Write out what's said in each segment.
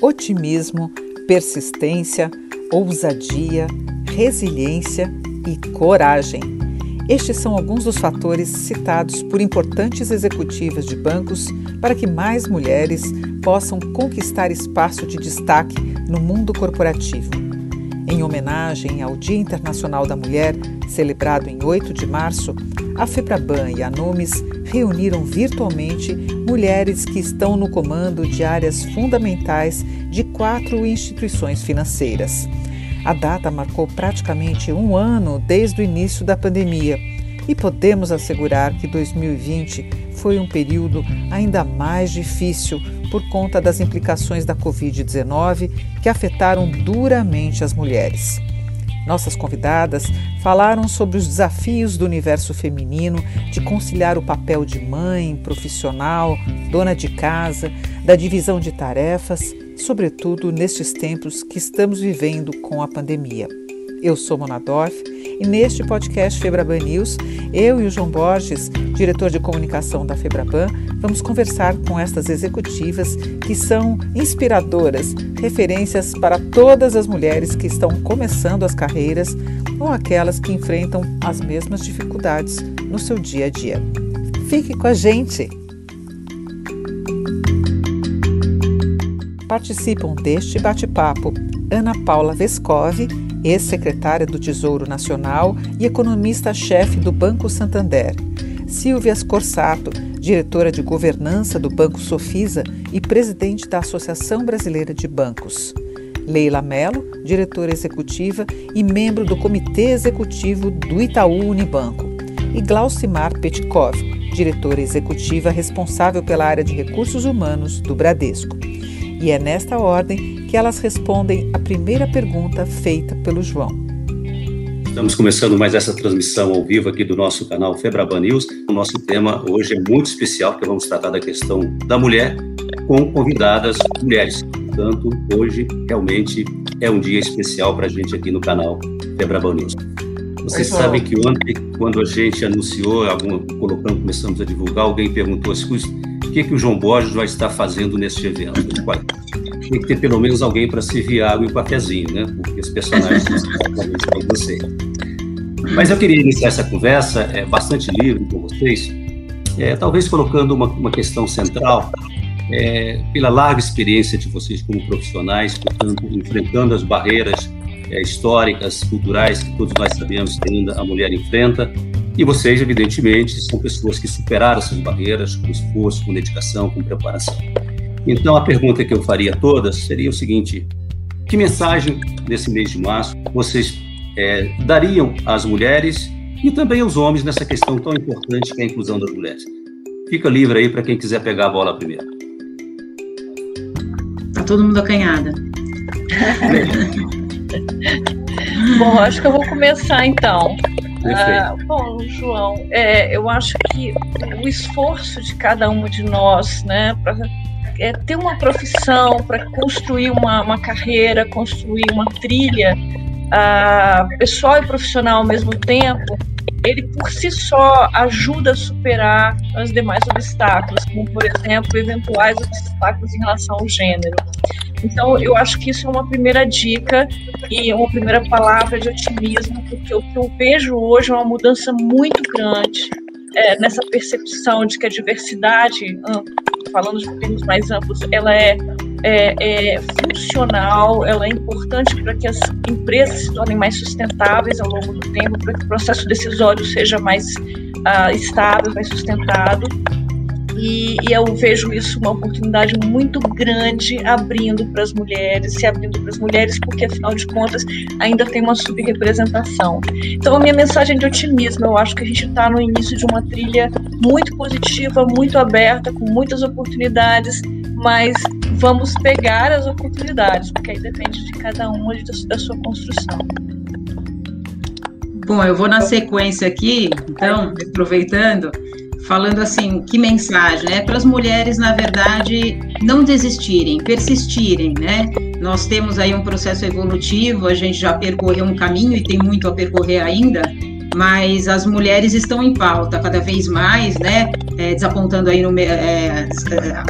otimismo, persistência, ousadia, resiliência e coragem. Estes são alguns dos fatores citados por importantes executivas de bancos para que mais mulheres possam conquistar espaço de destaque no mundo corporativo. Em homenagem ao Dia Internacional da Mulher, celebrado em 8 de março, a FEBRABAN e a NUMES reuniram virtualmente mulheres que estão no comando de áreas fundamentais de quatro instituições financeiras. A data marcou praticamente um ano desde o início da pandemia e podemos assegurar que 2020 foi um período ainda mais difícil por conta das implicações da Covid-19 que afetaram duramente as mulheres. Nossas convidadas falaram sobre os desafios do universo feminino de conciliar o papel de mãe, profissional, dona de casa, da divisão de tarefas, sobretudo nestes tempos que estamos vivendo com a pandemia. Eu sou Mona Dorf e neste podcast Febraban News, eu e o João Borges, diretor de comunicação da Febraban, vamos conversar com estas executivas que são inspiradoras, referências para todas as mulheres que estão começando as carreiras ou aquelas que enfrentam as mesmas dificuldades no seu dia a dia. Fique com a gente! Participam deste bate-papo Ana Paula Vescove, ex-secretária do Tesouro Nacional e economista-chefe do Banco Santander. Silvia Scorsato, diretora de governança do Banco Sofisa e presidente da Associação Brasileira de Bancos. Leila Mello, diretora executiva e membro do Comitê Executivo do Itaú Unibanco. E Glaucimar Petkov, diretora executiva responsável pela área de recursos humanos do Bradesco. E é nesta ordem que elas respondem a primeira pergunta feita pelo João. Estamos começando mais essa transmissão ao vivo aqui do nosso canal Febraban News. O nosso tema hoje é muito especial, porque vamos tratar da questão da mulher com convidadas mulheres. Portanto, hoje realmente é um dia especial para a gente aqui no canal Febraban News. Vocês sabem que ontem, quando a gente anunciou, algum, colocando, começamos a divulgar, alguém perguntou assim, o que, que o João Borges vai estar fazendo neste evento? Tem que ter pelo menos alguém para servir água e um cafezinho, né? Porque os personagens são você. Mas eu queria iniciar essa conversa é, bastante livre com vocês, é, talvez colocando uma, uma questão central, é, pela larga experiência de vocês como profissionais, portanto, enfrentando as barreiras é, históricas, culturais que todos nós sabemos que ainda a mulher enfrenta, e vocês, evidentemente, são pessoas que superaram essas barreiras com esforço, com dedicação, com preparação. Então, a pergunta que eu faria a todas seria o seguinte: que mensagem nesse mês de março vocês é, dariam às mulheres e também aos homens nessa questão tão importante que é a inclusão das mulheres? Fica livre aí para quem quiser pegar a bola primeiro. Tá todo mundo acanhada. Bom, acho que eu vou começar então. Ah, bom, João, é, eu acho que o esforço de cada uma de nós, né, para é, ter uma profissão, para construir uma, uma, carreira, construir uma trilha uh, pessoal e profissional ao mesmo tempo, ele por si só ajuda a superar os demais obstáculos, como por exemplo eventuais obstáculos em relação ao gênero. Então, eu acho que isso é uma primeira dica e uma primeira palavra de otimismo, porque o que eu vejo hoje é uma mudança muito grande é, nessa percepção de que a diversidade, falando de termos mais amplos, ela é, é, é funcional, ela é importante para que as empresas se tornem mais sustentáveis ao longo do tempo, para que o processo decisório seja mais uh, estável, mais sustentado e, e, eu vejo isso uma oportunidade muito grande abrindo para as mulheres, se abrindo para as mulheres, porque afinal de contas ainda tem uma subrepresentação. Então a minha mensagem de otimismo, eu acho que a gente está no início de uma trilha muito positiva, muito aberta, com muitas oportunidades, mas vamos pegar as oportunidades, porque aí depende de cada um da sua construção. Bom, eu vou na sequência aqui, então, aproveitando falando assim, que mensagem, né? Para as mulheres, na verdade, não desistirem, persistirem, né? Nós temos aí um processo evolutivo, a gente já percorreu um caminho e tem muito a percorrer ainda, mas as mulheres estão em pauta cada vez mais, né? É, desapontando aí no, é, é,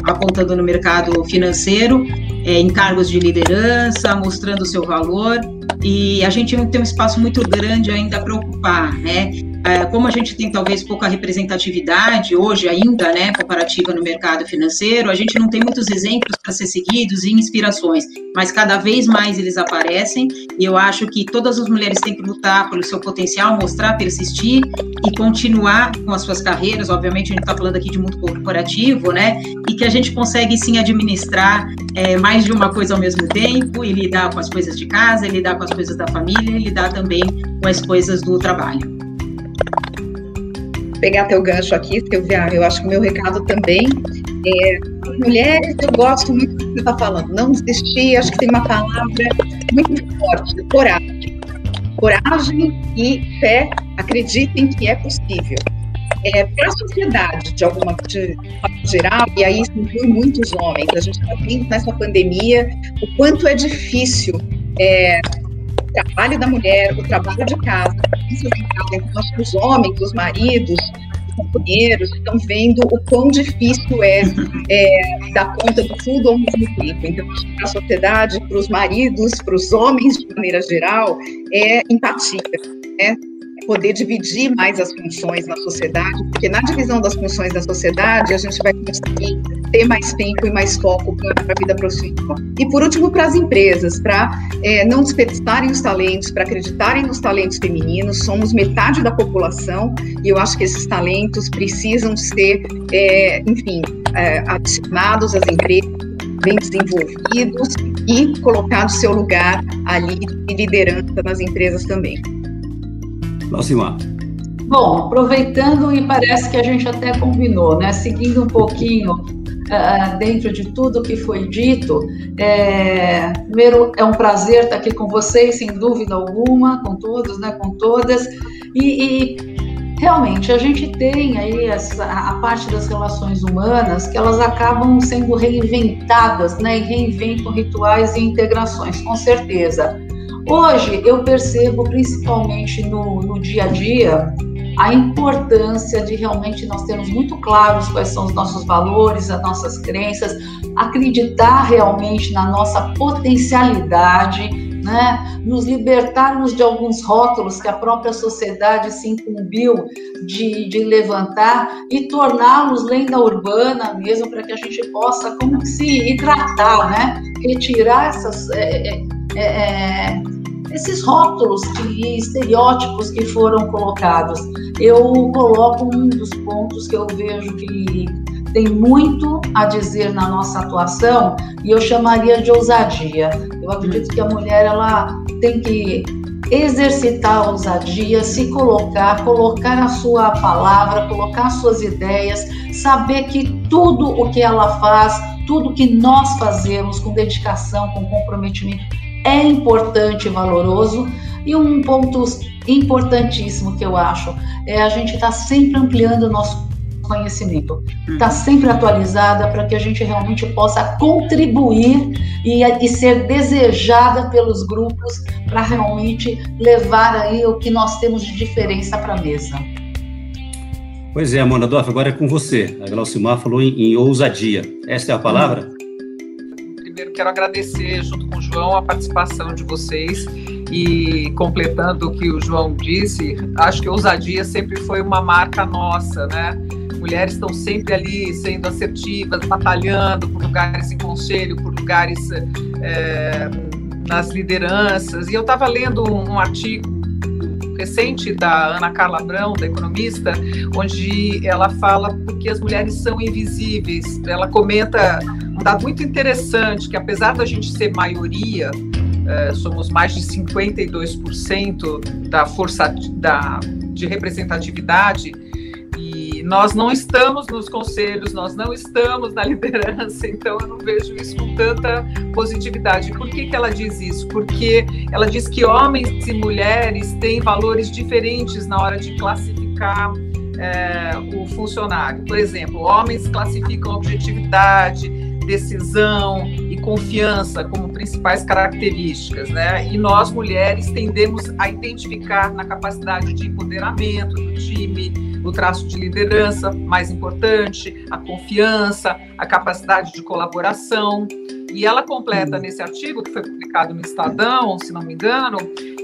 apontando no mercado financeiro é, em cargos de liderança, mostrando o seu valor, e a gente tem um espaço muito grande ainda para ocupar, né? É, como a gente tem talvez pouca representatividade hoje ainda, né, comparativa no mercado financeiro, a gente não tem muitos exemplos para ser seguidos e inspirações, mas cada vez mais eles aparecem e eu acho que todas as mulheres têm que lutar pelo seu potencial, mostrar, persistir e continuar com as suas carreiras. Obviamente a gente está falando aqui de mundo corporativo, né, e que a gente consegue sim administrar é, mais de uma coisa ao mesmo tempo e lidar com as coisas de casa, e lidar com as coisas da família e lidar também com as coisas do trabalho pegar teu gancho aqui, Silvia, eu acho que o meu recado também é mulheres, eu gosto muito do que você está falando, não desistir, acho que tem uma palavra muito forte, coragem. Coragem e fé, acreditem que é possível. É, para a sociedade, de alguma de, geral, e aí isso inclui muitos homens, a gente está vendo nessa pandemia o quanto é difícil é, trabalho da mulher, o trabalho de casa, então, acho que os homens, os maridos, os companheiros estão vendo o quão difícil é, é dar conta de tudo ao mesmo tempo. Então, para a sociedade, para os maridos, para os homens de maneira geral, é empatia, né? Poder dividir mais as funções na sociedade, porque na divisão das funções da sociedade a gente vai conseguir ter mais tempo e mais foco para a vida profissional. E por último, para as empresas, para é, não desperdiçarem os talentos, para acreditarem nos talentos femininos, somos metade da população e eu acho que esses talentos precisam ser, é, enfim, é, adicionados às empresas bem desenvolvidos e colocar o seu lugar ali de liderança nas empresas também. Alcimar. Bom, aproveitando e parece que a gente até combinou, né? Seguindo um pouquinho uh, dentro de tudo que foi dito, é, primeiro é um prazer estar aqui com vocês, sem dúvida alguma, com todos, né? Com todas e, e realmente a gente tem aí essa, a parte das relações humanas que elas acabam sendo reinventadas, né? E reinventam rituais e integrações, com certeza. Hoje eu percebo, principalmente no, no dia a dia, a importância de realmente nós termos muito claros quais são os nossos valores, as nossas crenças, acreditar realmente na nossa potencialidade, né? nos libertarmos de alguns rótulos que a própria sociedade se incumbiu de, de levantar e torná-los lenda urbana mesmo, para que a gente possa como se hidratar, né? retirar essas. É, é, é, esses rótulos e estereótipos que foram colocados. Eu coloco um dos pontos que eu vejo que tem muito a dizer na nossa atuação e eu chamaria de ousadia. Eu acredito que a mulher ela tem que exercitar a ousadia, se colocar, colocar a sua palavra, colocar as suas ideias, saber que tudo o que ela faz, tudo que nós fazemos com dedicação, com comprometimento, é importante e valoroso. E um ponto importantíssimo que eu acho é a gente estar tá sempre ampliando o nosso conhecimento, estar tá sempre atualizada para que a gente realmente possa contribuir e, e ser desejada pelos grupos para realmente levar aí o que nós temos de diferença para a mesa. Pois é, Amanda Dorf, agora é com você. A Glaucimar falou em, em ousadia. Essa é a palavra? Quero agradecer, junto com o João, a participação de vocês. E completando o que o João disse, acho que ousadia sempre foi uma marca nossa, né? Mulheres estão sempre ali sendo assertivas, batalhando por lugares em conselho, por lugares é, nas lideranças. E eu estava lendo um, um artigo recente da Ana Carla Brão, da economista, onde ela fala que as mulheres são invisíveis. Ela comenta um dado muito interessante, que apesar da gente ser maioria, é, somos mais de 52% da força da, de representatividade, nós não estamos nos conselhos, nós não estamos na liderança, então eu não vejo isso com tanta positividade. Por que, que ela diz isso? Porque ela diz que homens e mulheres têm valores diferentes na hora de classificar é, o funcionário. Por exemplo, homens classificam objetividade, decisão e confiança como principais características, né? E nós mulheres tendemos a identificar na capacidade de empoderamento do time, o traço de liderança mais importante, a confiança, a capacidade de colaboração. E ela completa uhum. nesse artigo, que foi publicado no Estadão, se não me engano,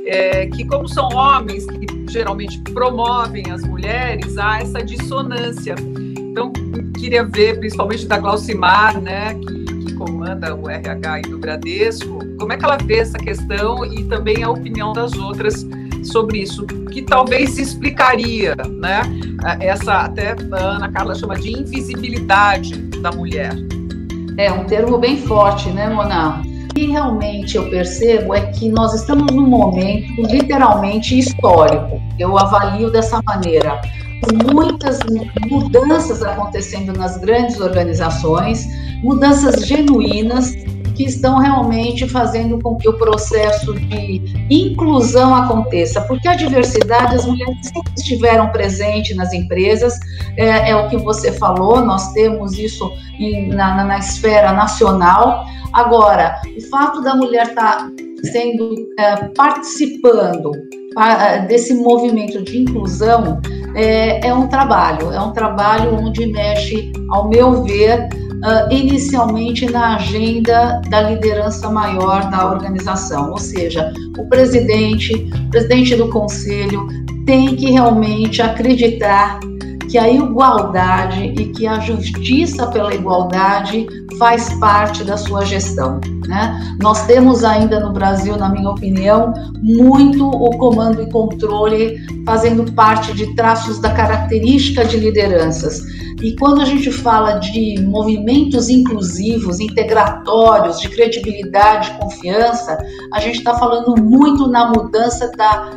é, que como são homens que geralmente promovem as mulheres, há essa dissonância. Então, queria ver, principalmente da Glaucimar, né, que, que comanda o RH do Bradesco, como é que ela vê essa questão e também a opinião das outras sobre isso, que talvez explicaria, né, essa, até a Ana Carla chama de invisibilidade da mulher. É um termo bem forte, né, Mona? Que realmente eu percebo é que nós estamos num momento literalmente histórico. Eu avalio dessa maneira. Muitas mudanças acontecendo nas grandes organizações, mudanças genuínas que estão realmente fazendo com que o processo de inclusão aconteça, porque a diversidade, as mulheres sempre estiveram presentes nas empresas, é, é o que você falou, nós temos isso em, na, na, esfera nacional. Agora, o fato da mulher estar tá sendo é, participando desse movimento de inclusão é, é, um trabalho, é um trabalho onde mexe, ao meu ver, uh, inicialmente na agenda da liderança maior da organização, ou seja, o presidente, presidente do conselho tem que realmente acreditar que a igualdade e que a justiça pela igualdade faz parte da sua gestão. Né? Nós temos ainda no Brasil, na minha opinião, muito o comando e controle fazendo parte de traços da característica de lideranças. E quando a gente fala de movimentos inclusivos, integratórios, de credibilidade, confiança, a gente está falando muito na mudança da,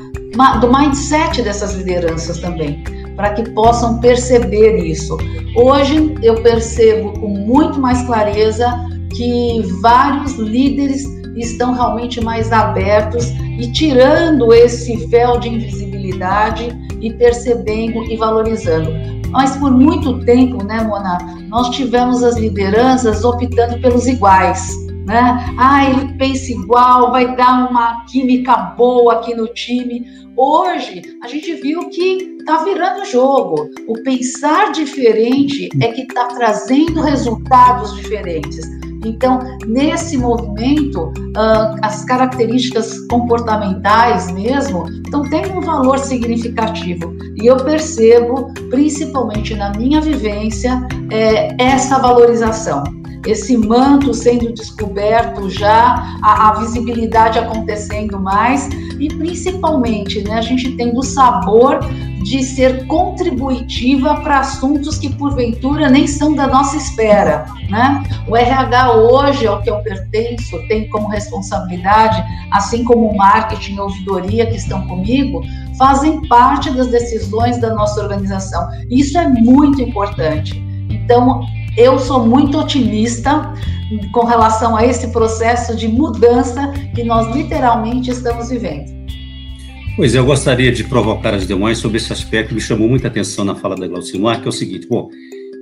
do mindset dessas lideranças também para que possam perceber isso. Hoje eu percebo com muito mais clareza que vários líderes estão realmente mais abertos e tirando esse véu de invisibilidade e percebendo e valorizando. Mas por muito tempo, né, Mona, nós tivemos as lideranças optando pelos iguais. Né? Ah, ele pensa igual, vai dar uma química boa aqui no time. Hoje, a gente viu que está virando jogo. O pensar diferente é que está trazendo resultados diferentes. Então, nesse movimento, uh, as características comportamentais mesmo estão tendo um valor significativo. E eu percebo, principalmente na minha vivência, é, essa valorização esse manto sendo descoberto já, a, a, visibilidade acontecendo mais e principalmente né, a gente tendo o sabor de ser contributiva para assuntos que porventura nem são da nossa esfera. Né? O RH hoje, ao que eu pertenço, tem como responsabilidade, assim como o marketing e ouvidoria que estão comigo, fazem parte das decisões da nossa organização. Isso é muito importante. Então, eu sou muito otimista com relação a esse processo de mudança que nós literalmente estamos vivendo. Pois é, eu gostaria de provocar as demais sobre esse aspecto que me chamou muita atenção na fala da Glaucimar, que é o seguinte, bom,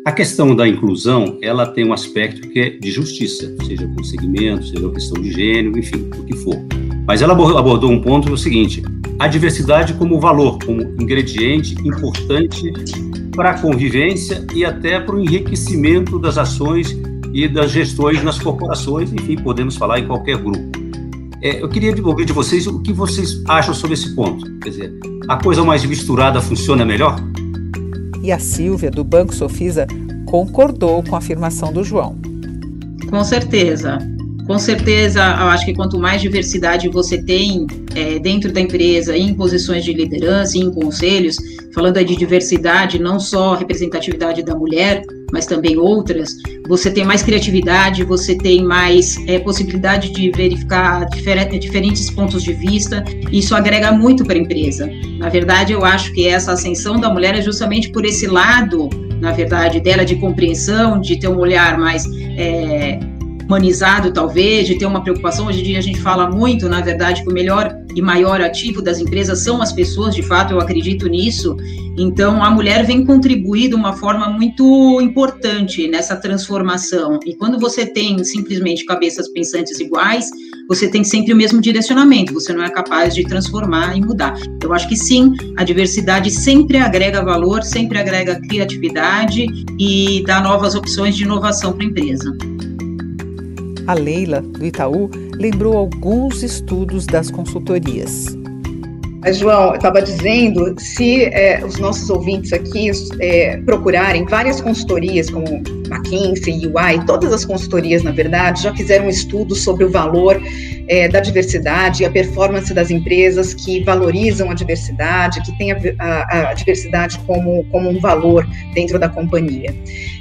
a questão da inclusão, ela tem um aspecto que é de justiça, seja com segmento, seja questão de gênero, enfim, o que for. Mas ela abordou um ponto é o seguinte, a diversidade como valor, como ingrediente importante para a convivência e até para o enriquecimento das ações e das gestões nas corporações, enfim, podemos falar em qualquer grupo. É, eu queria ouvir de vocês o que vocês acham sobre esse ponto. Quer dizer, a coisa mais misturada funciona melhor? E a Silvia, do Banco Sofisa, concordou com a afirmação do João. Com certeza. Com certeza, eu acho que quanto mais diversidade você tem é, dentro da empresa, em posições de liderança, em conselhos, falando de diversidade, não só representatividade da mulher, mas também outras, você tem mais criatividade, você tem mais é, possibilidade de verificar diferentes pontos de vista, isso agrega muito para a empresa. Na verdade, eu acho que essa ascensão da mulher é justamente por esse lado, na verdade, dela de compreensão, de ter um olhar mais. É, humanizado, talvez, de ter uma preocupação. Hoje em dia a gente fala muito, na verdade, que o melhor e maior ativo das empresas são as pessoas, de fato, eu acredito nisso. Então, a mulher vem contribuir de uma forma muito importante nessa transformação. E quando você tem simplesmente cabeças pensantes iguais, você tem sempre o mesmo direcionamento, você não é capaz de transformar e mudar. Eu acho que sim, a diversidade sempre agrega valor, sempre agrega criatividade e dá novas opções de inovação para a empresa. A Leila, do Itaú, lembrou alguns estudos das consultorias. João, eu estava dizendo, se é, os nossos ouvintes aqui é, procurarem várias consultorias, como McKinsey, UI, todas as consultorias, na verdade, já fizeram um estudo sobre o valor é, da diversidade e a performance das empresas que valorizam a diversidade, que têm a, a, a diversidade como, como um valor dentro da companhia.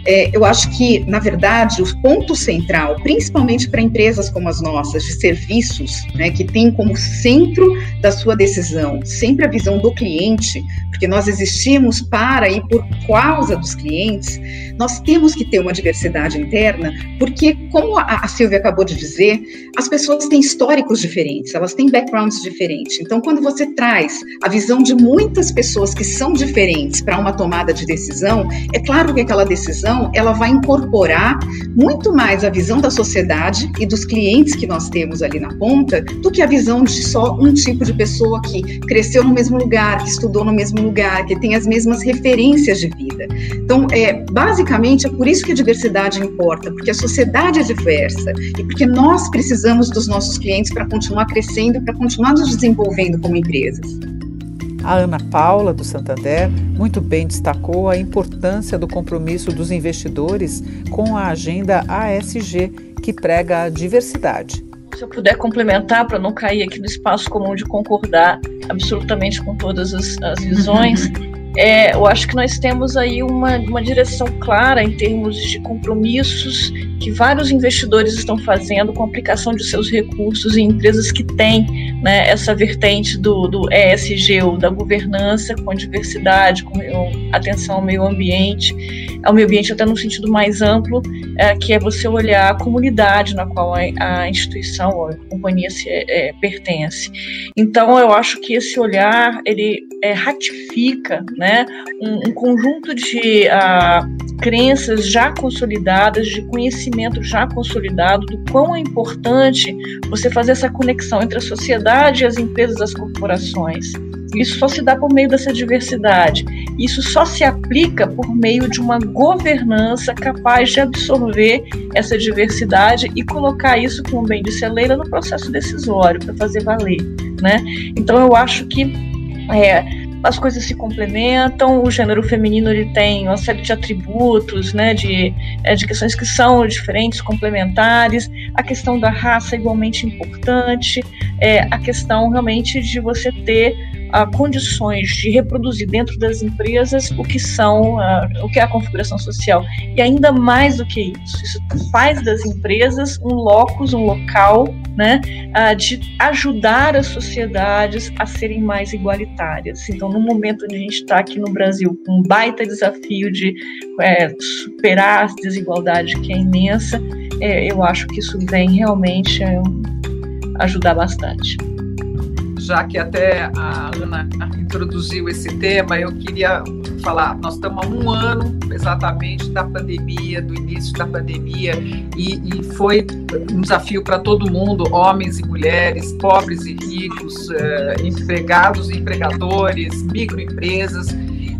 É, eu acho que, na verdade, o ponto central, principalmente para empresas como as nossas, de serviços, né, que tem como centro da sua decisão sempre a visão do cliente, porque nós existimos para e por causa dos clientes, nós temos que ter uma diversidade interna, porque, como a, a Silvia acabou de dizer, as pessoas têm históricos diferentes, elas têm backgrounds diferentes. Então, quando você traz a visão de muitas pessoas que são diferentes para uma tomada de decisão, é claro que aquela decisão ela vai incorporar muito mais a visão da sociedade e dos clientes que nós temos ali na ponta do que a visão de só um tipo de pessoa que cresceu no mesmo lugar, que estudou no mesmo lugar, que tem as mesmas referências de vida. Então, é, basicamente, é por isso que a diversidade importa, porque a sociedade é diversa e porque nós precisamos dos nossos clientes para continuar crescendo, para continuar nos desenvolvendo como empresas. A Ana Paula, do Santander, muito bem destacou a importância do compromisso dos investidores com a agenda ASG, que prega a diversidade se eu puder complementar para não cair aqui no espaço comum de concordar absolutamente com todas as, as visões, é, eu acho que nós temos aí uma, uma direção clara em termos de compromissos que vários investidores estão fazendo com a aplicação de seus recursos em empresas que têm né, essa vertente do, do ESG, ou da governança, com diversidade, com atenção ao meio ambiente, ao meio ambiente até no sentido mais amplo, é, que é você olhar a comunidade na qual a, a instituição ou a companhia se, é, pertence. Então, eu acho que esse olhar, ele é, ratifica né, um, um conjunto de uh, crenças já consolidadas, de conhecimento já consolidado, do quão é importante você fazer essa conexão entre a sociedade as empresas, as corporações. Isso só se dá por meio dessa diversidade. Isso só se aplica por meio de uma governança capaz de absorver essa diversidade e colocar isso, como bem disse a Leila, no processo decisório, para fazer valer. Né? Então, eu acho que é, as coisas se complementam, o gênero feminino ele tem uma série de atributos, né, de, é, de questões que são diferentes, complementares, a questão da raça é igualmente importante, é, a questão realmente de você ter uh, condições de reproduzir dentro das empresas o que são, o que é a configuração social. E ainda mais do que isso, isso faz das empresas um locus, um local, né, de ajudar as sociedades a serem mais igualitárias. Então, no momento onde a gente está aqui no Brasil com um baita desafio de é, superar a desigualdade que é imensa, é, eu acho que isso vem realmente é, ajudar bastante já que até a Ana introduziu esse tema, eu queria falar, nós estamos há um ano exatamente da pandemia, do início da pandemia, e, e foi um desafio para todo mundo, homens e mulheres, pobres e ricos, eh, empregados e empregadores, microempresas,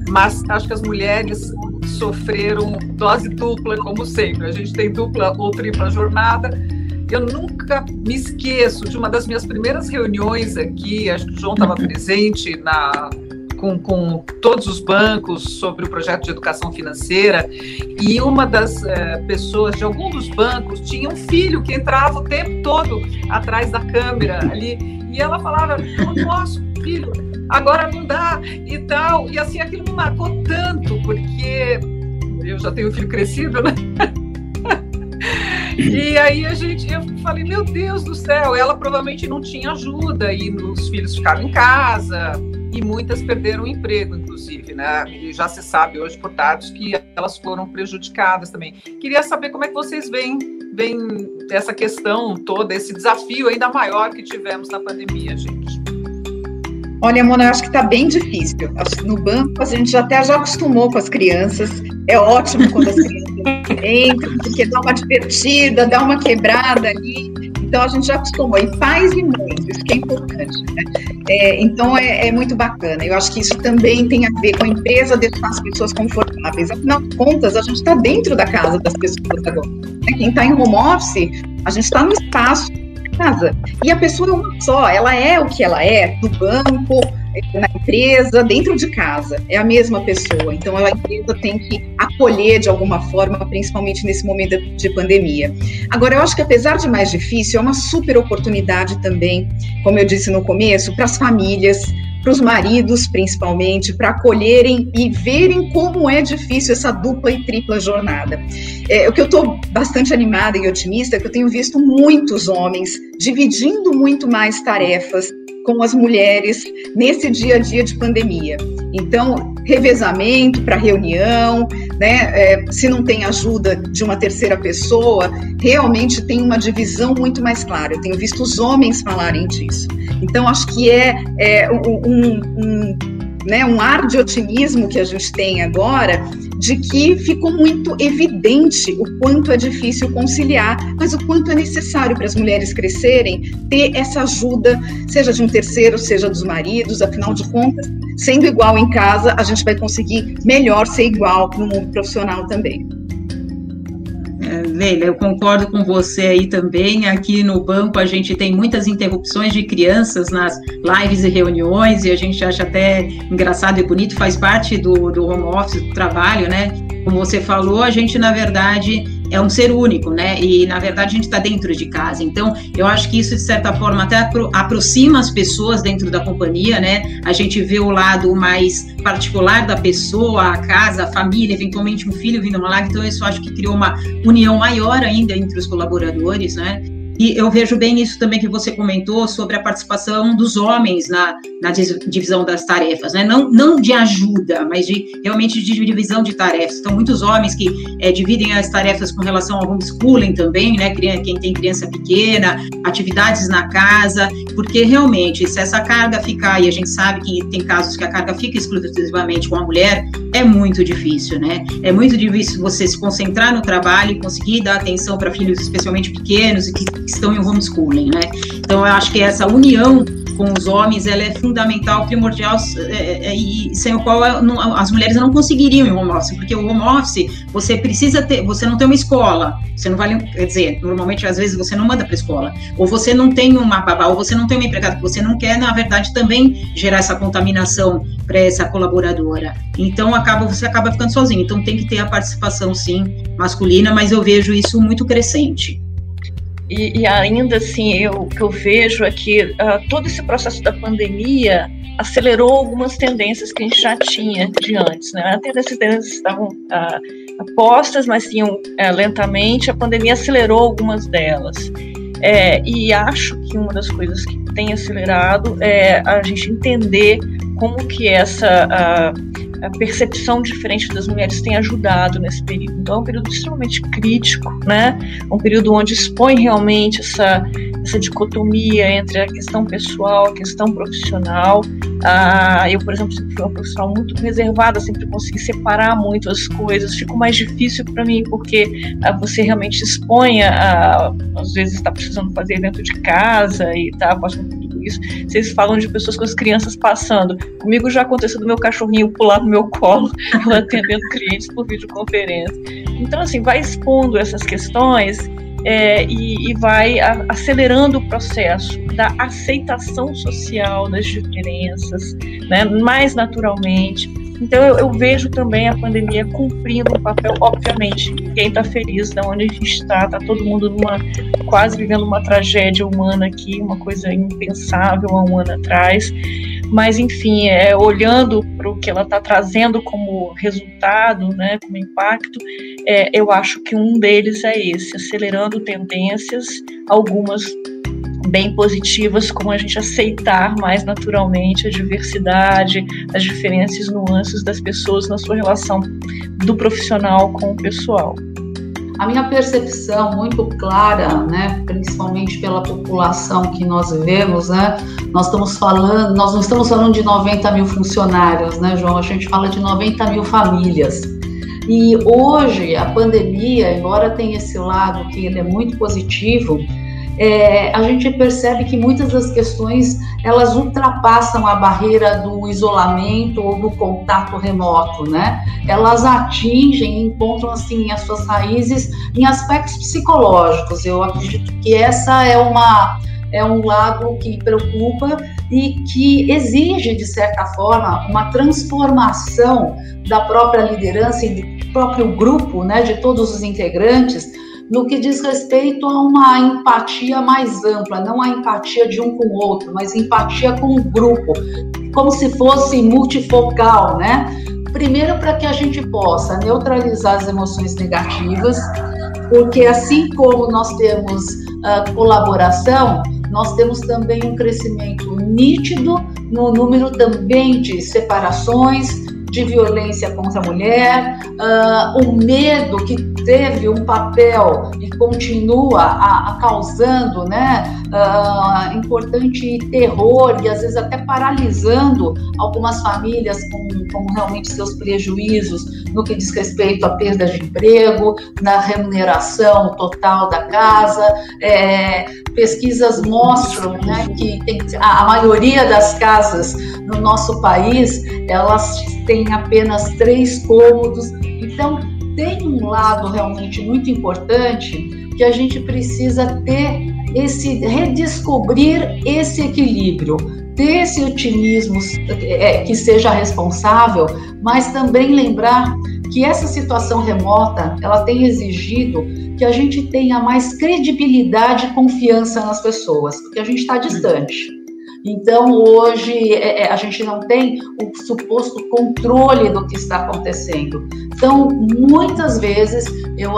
mas acho que as mulheres sofreram dose dupla, como sempre. A gente tem dupla ou tripla jornada, eu nunca me esqueço de uma das minhas primeiras reuniões aqui, acho que o João estava presente na, com, com, todos os bancos sobre o projeto de educação financeira e uma das é, pessoas de algum dos bancos tinha um filho que entrava o tempo todo atrás da câmera ali e ela falava, eu não posso, filho, agora não dá e tal. E assim, aquilo me marcou tanto, porque eu já tenho um filho crescido, né? E aí a gente, eu falei, meu Deus do céu, ela provavelmente não tinha ajuda e os filhos ficaram em casa e muitas perderam o emprego, inclusive, né? E já se sabe hoje por dados que elas foram prejudicadas também. Queria saber como é que vocês veem vem essa questão toda, esse desafio ainda maior que tivemos na pandemia, gente? Olha, Mona, eu acho que está bem difícil. No banco a gente até já acostumou com as crianças. É ótimo quando as crianças entram, porque dá uma divertida, dá uma quebrada ali. Então a gente já acostumou. E pais e mães, isso que é importante. Né? É, então é, é, muito bacana. Eu acho que isso também tem a ver com a empresa deixar as pessoas confortáveis. Afinal de contas, a gente está dentro da casa das pessoas agora. Né? Quem está em home office, a gente está no espaço casa. E a pessoa é uma só, ela é o que ela é, no banco, na empresa, dentro de casa. É a mesma pessoa. Então, a empresa tem que acolher de alguma forma, principalmente nesse momento de pandemia. Agora, eu acho que apesar de mais difícil, é uma super oportunidade também, como eu disse no começo, para as famílias, para os maridos, principalmente, para acolherem e verem como é difícil essa dupla e tripla jornada. É, o que eu estou bastante animada e otimista é que eu tenho visto muitos homens dividindo muito mais tarefas com as mulheres nesse dia a dia de pandemia. Então, revezamento para reunião, né? É, se não tem ajuda de uma terceira pessoa, realmente tem uma divisão muito mais clara. Eu tenho visto os homens falarem disso. Então, acho que é, é um, um, né, um ar de otimismo que a gente tem agora de que ficou muito evidente o quanto é difícil conciliar, mas o quanto é necessário para as mulheres crescerem ter essa ajuda, seja de um terceiro, seja dos maridos, afinal de contas, sendo igual em casa, a gente vai conseguir melhor ser igual no mundo profissional também. Leila, eu concordo com você aí também. Aqui no banco a gente tem muitas interrupções de crianças nas lives e reuniões, e a gente acha até engraçado e bonito, faz parte do, do home office, do trabalho, né? Como você falou, a gente, na verdade, é um ser único, né? E na verdade a gente está dentro de casa. Então, eu acho que isso de certa forma até apro aproxima as pessoas dentro da companhia, né? A gente vê o lado mais particular da pessoa, a casa, a família, eventualmente um filho vindo uma live. Então, isso acho que criou uma união maior ainda entre os colaboradores, né? E eu vejo bem isso também que você comentou sobre a participação dos homens na, na divisão das tarefas, né? Não, não de ajuda, mas de realmente de divisão de tarefas. Então, muitos homens que é, dividem as tarefas com relação ao homeschooling também, né? Quem tem criança pequena, atividades na casa, porque realmente, se essa carga ficar, e a gente sabe que tem casos que a carga fica exclusivamente com a mulher, é muito difícil, né? É muito difícil você se concentrar no trabalho e conseguir dar atenção para filhos especialmente pequenos e que estão em homeschooling, né? Então, eu acho que essa união com os homens, ela é fundamental, primordial, é, é, e sem o qual as mulheres não conseguiriam em home office, porque o home office, você precisa ter, você não tem uma escola, você não vai, quer dizer, normalmente, às vezes, você não manda para escola, ou você não tem uma babá, ou você não tem uma empregada, você não quer, na verdade, também gerar essa contaminação para essa colaboradora. Então, acaba, você acaba ficando sozinho. Então, tem que ter a participação, sim, masculina, mas eu vejo isso muito crescente. E, e, ainda assim, eu, que eu vejo é que uh, todo esse processo da pandemia acelerou algumas tendências que a gente já tinha de antes. Né? Até essas tendências estavam uh, apostas, mas tinham uh, lentamente. A pandemia acelerou algumas delas. É, e acho que uma das coisas que tem acelerado é a gente entender como que essa a percepção diferente das mulheres tem ajudado nesse período. Então, é um período extremamente crítico, né? Um período onde expõe realmente essa, essa dicotomia entre a questão pessoal, a questão profissional. Ah, eu, por exemplo, sempre fui uma profissional muito reservada, sempre consegui separar muito as coisas. Ficou mais difícil para mim porque ah, você realmente expõe a, às vezes está precisando fazer dentro de casa e tá passando isso. Vocês falam de pessoas com as crianças passando. Comigo já aconteceu do meu cachorrinho pular no meu colo, eu atendendo clientes por videoconferência. Então, assim, vai expondo essas questões é, e, e, vai a, acelerando o processo da aceitação social das diferenças, né, mais naturalmente então eu, eu, vejo também a pandemia cumprindo um papel, obviamente, ninguém está feliz de onde a gente está, está todo mundo numa quase vivendo uma tragédia humana aqui, uma coisa impensável há um ano atrás. Mas enfim, é, olhando para o que ela está trazendo como resultado, né, como impacto, é, eu acho que um deles é esse, acelerando tendências, algumas bem positivas, como a gente aceitar mais naturalmente a diversidade, as diferenças, nuances das pessoas na sua relação do profissional com o pessoal. a minha percepção muito clara, né, principalmente pela população que nós vivemos, né, nós estamos falando, nós não estamos falando de 90 mil funcionários, né, João? A gente fala de 90 mil famílias. E hoje a pandemia, embora tenha esse lado que ele é muito positivo, é, a gente percebe que muitas das questões elas ultrapassam a barreira do isolamento ou do contato remoto, né? Elas atingem, encontram assim as suas raízes em aspectos psicológicos. Eu acredito que essa é uma é um lado que preocupa e que exige, de certa forma, uma transformação da própria liderança e do próprio grupo, né, de todos os integrantes, no que diz respeito a uma empatia mais ampla, não a empatia de um com o outro, mas empatia com o grupo, como se fosse multifocal, né? Primeiro, para que a gente possa neutralizar as emoções negativas, porque assim como nós temos uh, colaboração, nós temos também um crescimento nítido no número também de separações, de violência contra a mulher, uh, o medo que teve um papel e continua a, a causando né, uh, importante terror e às vezes até paralisando algumas famílias com, com realmente seus prejuízos no que diz respeito à perda de emprego, na remuneração total da casa. É, pesquisas mostram né, que tem, a, a maioria das casas no nosso país elas têm apenas três cômodos. Então, tem um lado realmente muito importante que a gente precisa ter esse redescobrir esse equilíbrio, ter esse otimismo é, que seja responsável, mas também lembrar que essa situação remota ela tem exigido que a gente tenha mais credibilidade e confiança nas pessoas, porque a gente está distante. Então, hoje, é, é, a gente não tem o suposto controle do que está acontecendo. Então, muitas vezes, eu,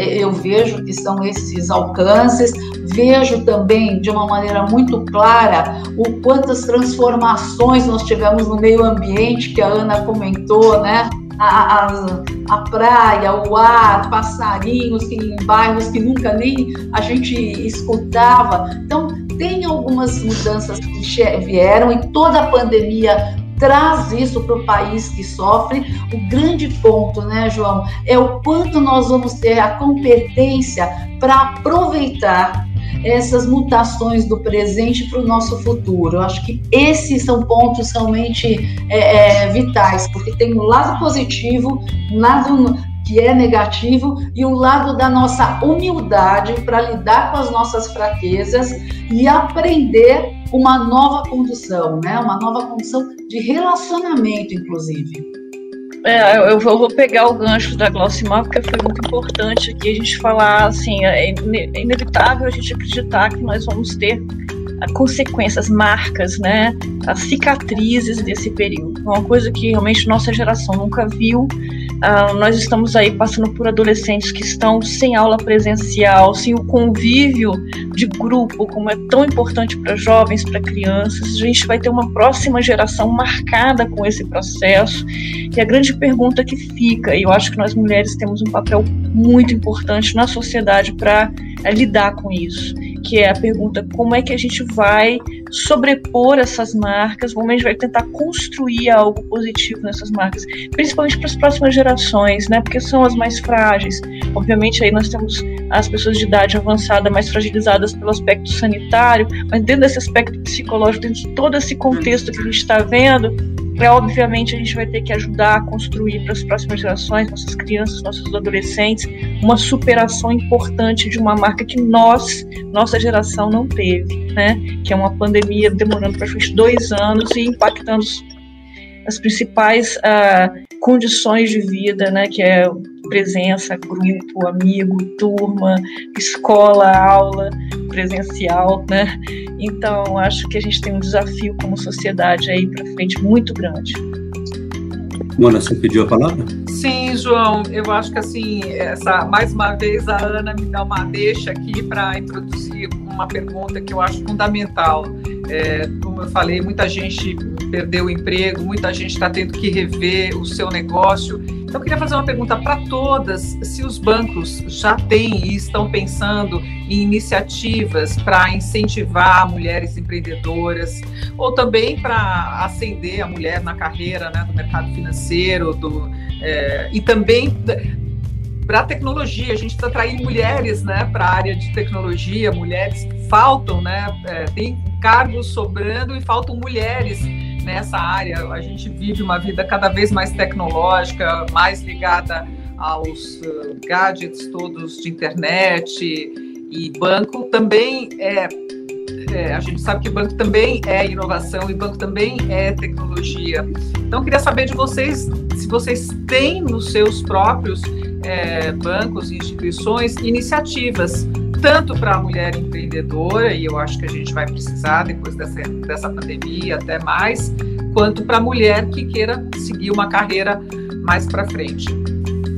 eu vejo que são esses alcances, vejo também de uma maneira muito clara o quantas transformações nós tivemos no meio ambiente, que a Ana comentou, né? A, a, a, praia, o ar, passarinhos que, em bairros que nunca nem a gente escutava. Então, tem algumas mudanças que vieram e toda a pandemia traz isso para o país que sofre. O grande ponto, né, João, é o quanto nós vamos ter a competência para aproveitar essas mutações do presente para o nosso futuro. Eu acho que esses são pontos realmente é, é, vitais, porque tem um lado positivo, um lado que é negativo e o lado da nossa humildade para lidar com as nossas fraquezas e aprender uma nova condução, né? Uma nova condução de relacionamento, inclusive. É, eu vou pegar o gancho da Glaucimar, porque foi muito importante aqui a gente falar, assim, é, é inevitável a gente acreditar que nós vamos ter consequências, marcas, né, as cicatrizes desse período. Uma coisa que realmente nossa geração nunca viu. Uh, nós estamos aí passando por adolescentes que estão sem aula presencial, sem o convívio de grupo, como é tão importante para jovens, para crianças. A gente vai ter uma próxima geração marcada com esse processo. E a grande pergunta que fica, e eu acho que nós mulheres temos um papel muito importante na sociedade para uh, lidar com isso que é a pergunta como é que a gente vai sobrepor essas marcas, como a gente vai tentar construir algo positivo nessas marcas, principalmente para as próximas gerações, né? Porque são as mais frágeis. Obviamente aí nós temos as pessoas de idade avançada mais fragilizadas pelo aspecto sanitário, mas dentro desse aspecto psicológico, dentro de todo esse contexto que a gente está vendo, é, obviamente a gente vai ter que ajudar a construir para as próximas gerações, nossas crianças, nossos adolescentes, uma superação importante de uma marca que nós, nossa geração, não teve, né? Que é uma pandemia demorando praticamente dois anos e impactando as principais uh, condições de vida, né? Que é presença, grupo, amigo, turma, escola, aula presencial, né? Então, acho que a gente tem um desafio como sociedade aí para frente muito grande. Mona, você pediu a palavra? Sim, João, eu acho que assim, essa, mais uma vez a Ana me dá uma deixa aqui para introduzir uma pergunta que eu acho fundamental. É, como eu falei, muita gente perdeu o emprego, muita gente está tendo que rever o seu negócio Então, eu queria fazer uma pergunta para todas: se os bancos já têm e estão pensando em iniciativas para incentivar mulheres empreendedoras, ou também para ascender a mulher na carreira né, do mercado financeiro, do, é, e também para a tecnologia. A gente está atraindo mulheres né, para a área de tecnologia, mulheres que faltam, né, é, tem cargos sobrando e faltam mulheres nessa área. A gente vive uma vida cada vez mais tecnológica, mais ligada aos uh, gadgets todos de internet e banco também é, é, a gente sabe que banco também é inovação e banco também é tecnologia. Então, queria saber de vocês se vocês têm nos seus próprios é, bancos e instituições iniciativas, tanto para a mulher empreendedora, e eu acho que a gente vai precisar depois dessa, dessa pandemia até mais, quanto para a mulher que queira seguir uma carreira mais para frente.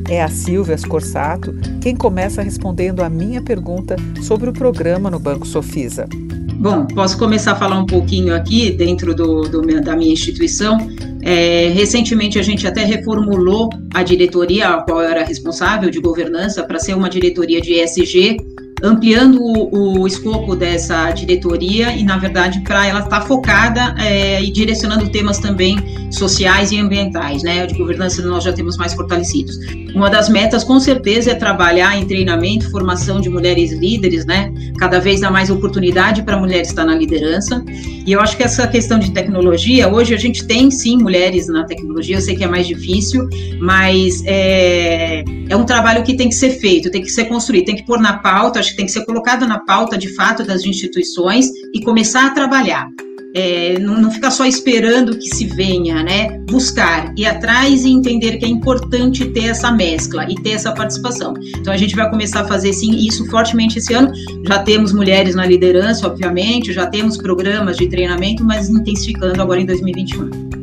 É a Silvia Scorsato quem começa respondendo a minha pergunta sobre o programa no Banco Sofisa. Bom, posso começar a falar um pouquinho aqui dentro do, do da minha instituição. É, recentemente a gente até reformulou a diretoria, a qual eu era responsável de governança, para ser uma diretoria de ESG, ampliando o, o, escopo dessa diretoria e, na verdade, para ela estar tá focada é, e direcionando temas também sociais e ambientais, né? De governança nós já temos mais fortalecidos. Uma das metas, com certeza, é trabalhar em treinamento, formação de mulheres líderes, né? Cada vez dá mais oportunidade para mulheres estar na liderança. E eu acho que essa questão de tecnologia, hoje a gente tem sim mulheres na tecnologia, eu sei que é mais difícil, mas é, é um trabalho que tem que ser feito, tem que ser construído, tem que pôr na pauta, acho que tem que ser colocado na pauta de fato das instituições e começar a trabalhar. É, não, não ficar só esperando que se venha, né? Buscar, ir atrás e entender que é importante ter essa mescla e ter essa participação. Então a gente vai começar a fazer sim isso fortemente esse ano. Já temos mulheres na liderança, obviamente, já temos programas de treinamento, mas intensificando agora em 2021.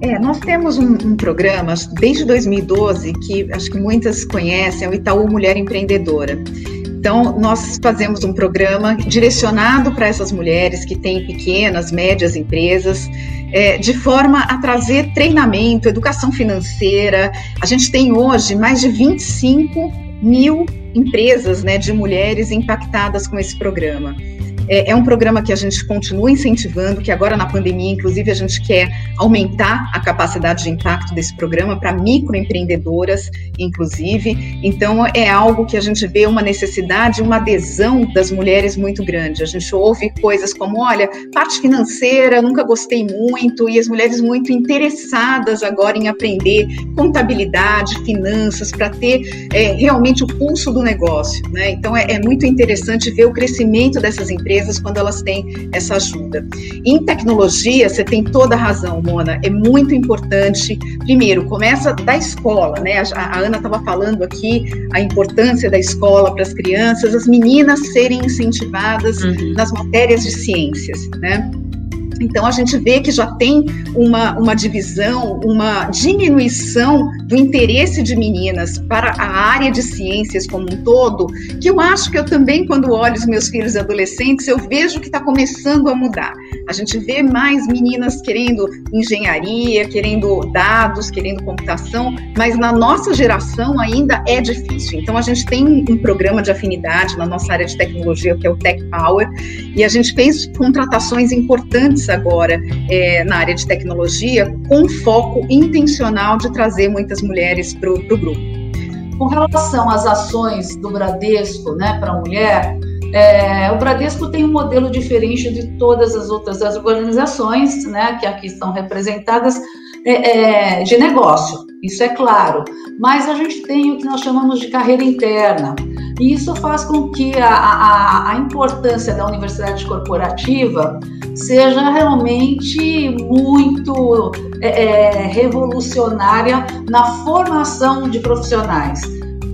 É, nós temos um, um, programa desde 2012 que acho que muitas conhecem, é o Itaú Mulher Empreendedora. Então, nós fazemos um programa direcionado para essas mulheres que têm pequenas, médias empresas, é, de forma a trazer treinamento, educação financeira. A gente tem hoje mais de 25 mil empresas né, de mulheres impactadas com esse programa. É, é, um programa que a gente continua incentivando, que agora na pandemia, inclusive, a gente quer aumentar a capacidade de impacto desse programa para microempreendedoras, inclusive. Então, é algo que a gente vê uma necessidade, uma adesão das mulheres muito grande. A gente ouve coisas como: olha, parte financeira, nunca gostei muito, e as mulheres muito interessadas agora em aprender contabilidade, finanças, para ter é, realmente o pulso do negócio. Né? Então, é, é muito interessante ver o crescimento dessas empresas empresas quando elas têm essa ajuda. Em tecnologia, você tem toda a razão, Mona, é muito importante. Primeiro, começa da escola, né? A, a Ana estava falando aqui a importância da escola para as crianças, as meninas serem incentivadas uhum. nas matérias de ciências, né? Então, a gente vê que já tem uma, uma divisão, uma diminuição do interesse de meninas para a área de ciências como um todo, que eu acho que eu também, quando olho os meus filhos adolescentes, eu vejo que está começando a mudar. A gente vê mais meninas querendo engenharia, querendo dados, querendo computação, mas na nossa geração ainda é difícil. Então, a gente tem um programa de afinidade na nossa área de tecnologia, que é o Tech Power, e a gente fez contratações importantes agora é, na área de tecnologia, com foco intencional de trazer muitas mulheres para o grupo. Com relação às ações do Bradesco né, para a mulher, é, o Bradesco tem um modelo diferente de todas as outras as organizações né, que aqui estão representadas é, é, de negócio, isso é claro. Mas a gente tem o que nós chamamos de carreira interna. E isso faz com que a, a, a importância da universidade corporativa seja realmente muito é, é, revolucionária na formação de profissionais.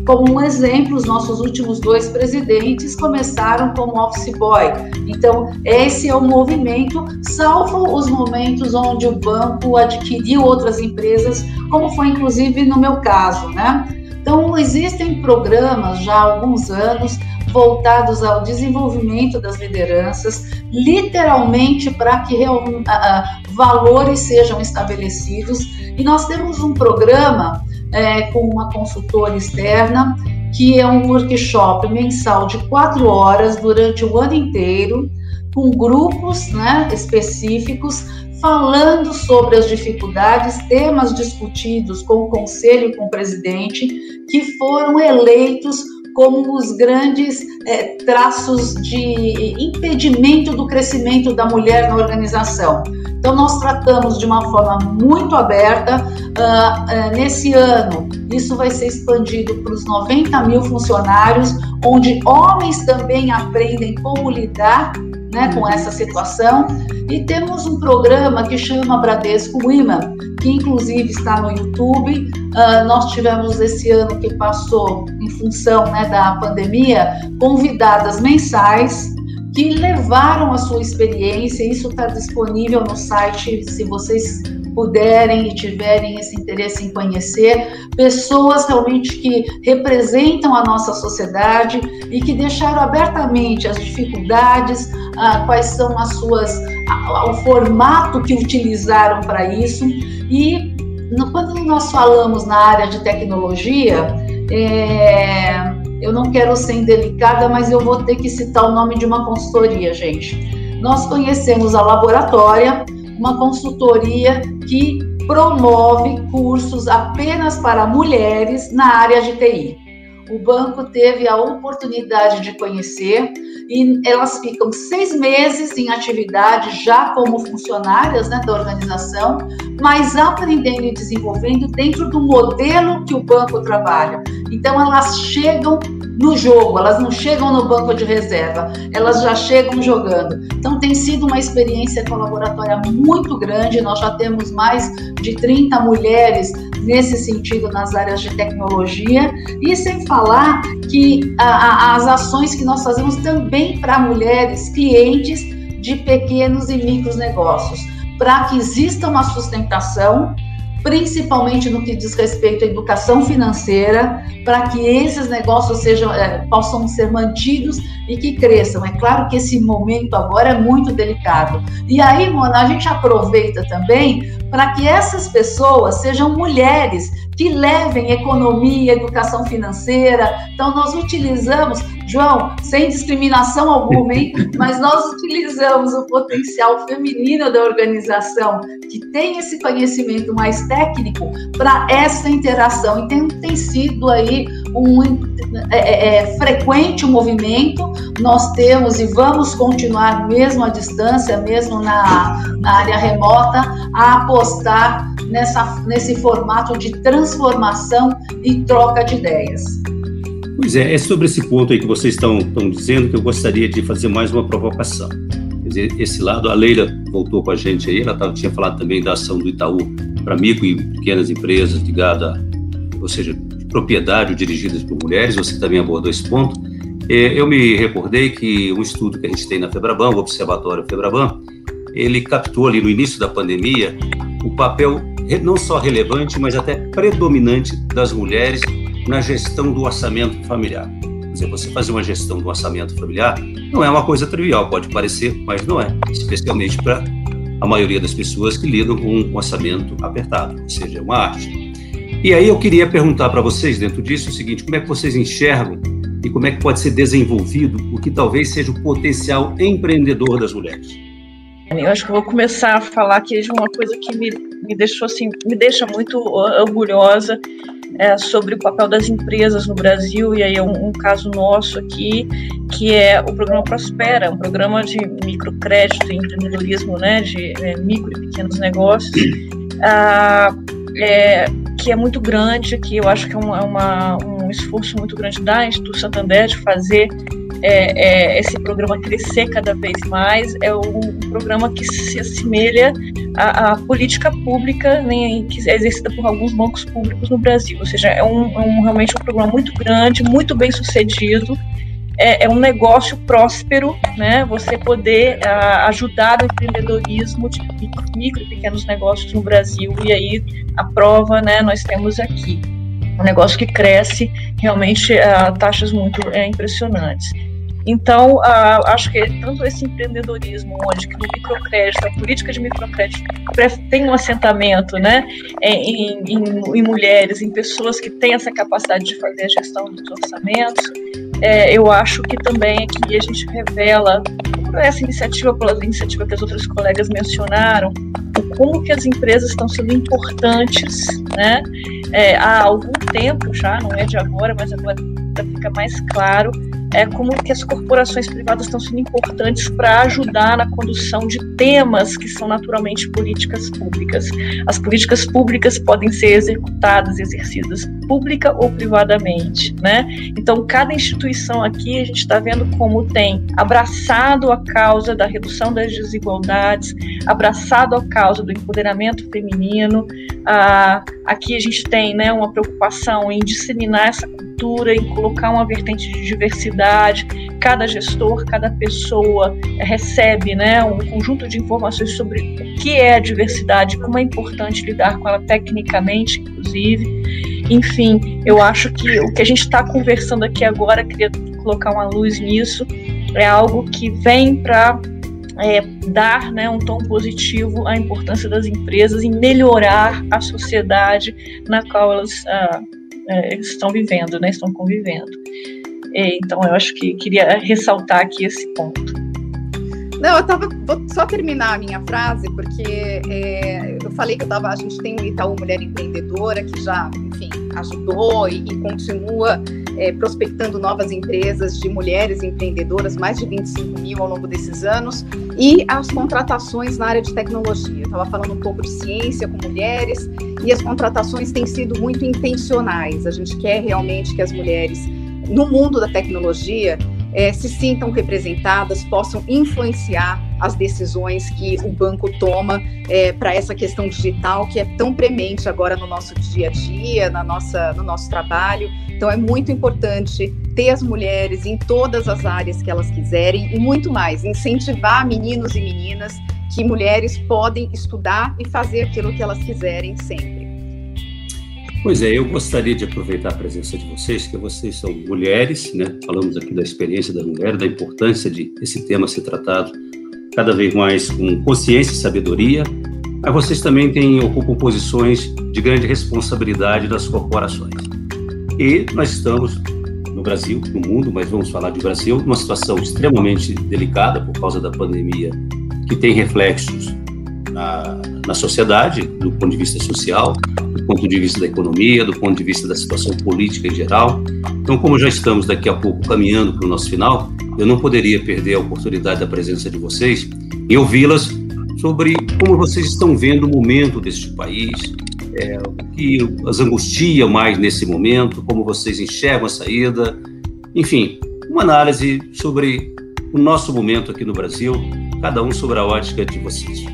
Como um exemplo, os nossos últimos dois presidentes começaram como office boy. Então, esse é o movimento, salvo os momentos onde o banco adquiriu outras empresas, como foi inclusive no meu caso, né? Então, existem programas já há alguns anos voltados ao desenvolvimento das lideranças, literalmente para que real, uh, valores sejam estabelecidos. E nós temos um programa é, com uma consultora externa, que é um workshop mensal de quatro horas durante o ano inteiro, com grupos né, específicos, falando sobre as dificuldades, temas discutidos com o conselho e com o presidente, que foram eleitos como os grandes é, traços de impedimento do crescimento da mulher na organização. Então, nós tratamos de uma forma muito aberta. Uh, uh, nesse ano, isso vai ser expandido para os 90 mil funcionários, onde homens também aprendem como lidar né, com essa situação. E temos um programa que chama Bradesco Women, que inclusive está no YouTube. Uh, nós tivemos esse ano que passou, em função né, da pandemia, convidadas mensais que levaram a sua experiência. Isso está disponível no site, se vocês puderem e tiverem esse interesse em conhecer pessoas realmente que representam a nossa sociedade e que deixaram abertamente as dificuldades, ah, quais são as suas, ah, o formato que utilizaram para isso e no, quando nós falamos na área de tecnologia, é, eu não quero ser indelicada, mas eu vou ter que citar o nome de uma consultoria, gente. Nós conhecemos a Laboratória, uma consultoria que promove cursos apenas para mulheres na área de TI. O banco teve a oportunidade de conhecer e elas ficam seis meses em atividade já como funcionárias né, da organização, mas aprendendo e desenvolvendo dentro do modelo que o banco trabalha. Então elas chegam no jogo, elas não chegam no banco de reserva, elas já chegam jogando. Então tem sido uma experiência colaboratória muito grande, nós já temos mais de 30 mulheres nesse sentido nas áreas de tecnologia, e sem falar que a, a, as ações que nós fazemos também para mulheres clientes de pequenos e micros negócios, para que exista uma sustentação principalmente no que diz respeito à educação financeira, para que esses negócios sejam, é, possam ser mantidos e que cresçam. É claro que esse momento agora é muito delicado. E aí, Mona, a gente aproveita também para que essas pessoas sejam mulheres que levem economia, educação financeira. Então, nós utilizamos, João, sem discriminação alguma, hein? mas nós utilizamos o potencial feminino da organização, que tem esse conhecimento mais técnico, para essa interação. E tem, tem sido aí um é, é, é, frequente o movimento, nós temos e vamos continuar, mesmo à distância, mesmo na, na área remota, a apostar nessa, nesse formato de transformação e troca de ideias. Pois é, é sobre esse ponto aí que vocês estão, estão dizendo que eu gostaria de fazer mais uma provocação. Quer dizer, esse lado, a Leila voltou com a gente aí, ela tava, tinha falado também da ação do Itaú para micro e pequenas empresas ligadas, ou seja, propriedade dirigidas por mulheres, você também abordou esse ponto. É, eu me recordei que um estudo que a gente tem na Febraban, o Observatório Febraban, ele captou ali no início da pandemia o papel não só relevante, mas até predominante das mulheres na gestão do orçamento familiar. Quer dizer, você fazer uma gestão do orçamento familiar não é uma coisa trivial, pode parecer, mas não é, especialmente para a maioria das pessoas que lidam com um orçamento apertado, ou seja, é uma arte. E aí eu queria perguntar para vocês, dentro disso, o seguinte: como é que vocês enxergam e como é que pode ser desenvolvido o que talvez seja o potencial empreendedor das mulheres? Eu acho que eu vou começar a falar aqui de uma coisa que me, me deixou assim, me deixa muito orgulhosa é, sobre o papel das empresas no Brasil, e aí é um, um, caso nosso aqui, que é o programa Prospera, um programa de microcrédito e empreendedorismo, né, de é, micro e pequenos negócios, ah, é, que é muito grande, que eu acho que é, é uma, um esforço muito grande da Instituto Santander de fazer é, é, esse programa crescer cada vez mais. É um, programa que se assemelha à, à política pública né, que é exercida por alguns bancos públicos no Brasil. Ou seja, é um, é um realmente um programa muito grande, muito bem sucedido é, é um negócio próspero, né? Você poder ajudar o empreendedorismo de micro, micro e pequenos negócios no Brasil. E aí a prova, né? Nós temos aqui um negócio que cresce realmente a taxas muito é, impressionantes. Então, uh, acho que tanto esse empreendedorismo, onde que no microcrédito, a política de microcrédito tem um assentamento né, em, em, em mulheres, em pessoas que têm essa capacidade de fazer a gestão dos orçamentos, é, eu acho que também aqui a gente revela, essa iniciativa, pela iniciativa que as outras colegas mencionaram, como que as empresas estão sendo importantes né, é, há algum tempo já, não é de agora, mas agora fica mais claro é como que as corporações privadas estão sendo importantes para ajudar na condução de temas que são naturalmente políticas públicas. As políticas públicas podem ser executadas, exercidas pública ou privadamente, né? Então, cada instituição aqui a gente está vendo como tem abraçado a causa da redução das desigualdades, abraçado a causa do empoderamento feminino. Ah, aqui a gente tem, né, uma preocupação em disseminar essa cultura, em colocar uma vertente de diversidade. Cada gestor, cada pessoa recebe né, um conjunto de informações sobre o que é a diversidade, como é importante lidar com ela tecnicamente, inclusive. Enfim, eu acho que o que a gente está conversando aqui agora, queria colocar uma luz nisso, é algo que vem para é, dar né, um tom positivo à importância das empresas em melhorar a sociedade na qual elas ah, é, estão vivendo, né, estão convivendo. É, então, eu acho que queria ressaltar aqui esse ponto. Não, eu tava. Vou só terminar a minha frase, porque é, eu falei que eu tava. A gente tem o Itaú Mulher Empreendedora, que já, enfim, ajudou e, e continua é, prospectando novas empresas de mulheres empreendedoras, mais de 25 mil ao longo desses anos, e as contratações na área de tecnologia. Eu estava falando um pouco de ciência com mulheres, e as contratações têm sido muito intencionais. A gente quer realmente que as mulheres, no mundo da tecnologia, é, se sintam representadas, possam influenciar as decisões que o banco toma é, para essa questão digital que é tão premente agora no nosso dia a dia, na nossa, no nosso trabalho. Então é muito importante ter as mulheres em todas as áreas que elas quiserem e muito mais, incentivar meninos e meninas que mulheres podem estudar e fazer aquilo que elas quiserem sempre. Pois é, eu gostaria de aproveitar a presença de vocês, que vocês são mulheres, né? Falamos aqui da experiência da mulher, da importância de esse tema ser tratado cada vez mais com consciência e sabedoria. Mas vocês também têm, ocupam posições de grande responsabilidade das corporações. E nós estamos no Brasil, no mundo, mas vamos falar de Brasil, numa situação extremamente delicada por causa da pandemia, que tem reflexos na, na sociedade, do ponto de vista social, do ponto de vista da economia, do ponto de vista da situação política em geral. Então, como já estamos daqui a pouco caminhando para o nosso final, eu não poderia perder a oportunidade da presença de vocês e ouvi-las sobre como vocês estão vendo o momento deste país, é, o que as angustia mais nesse momento, como vocês enxergam a saída, enfim, uma análise sobre o nosso momento aqui no Brasil, cada um sobre a ótica de vocês.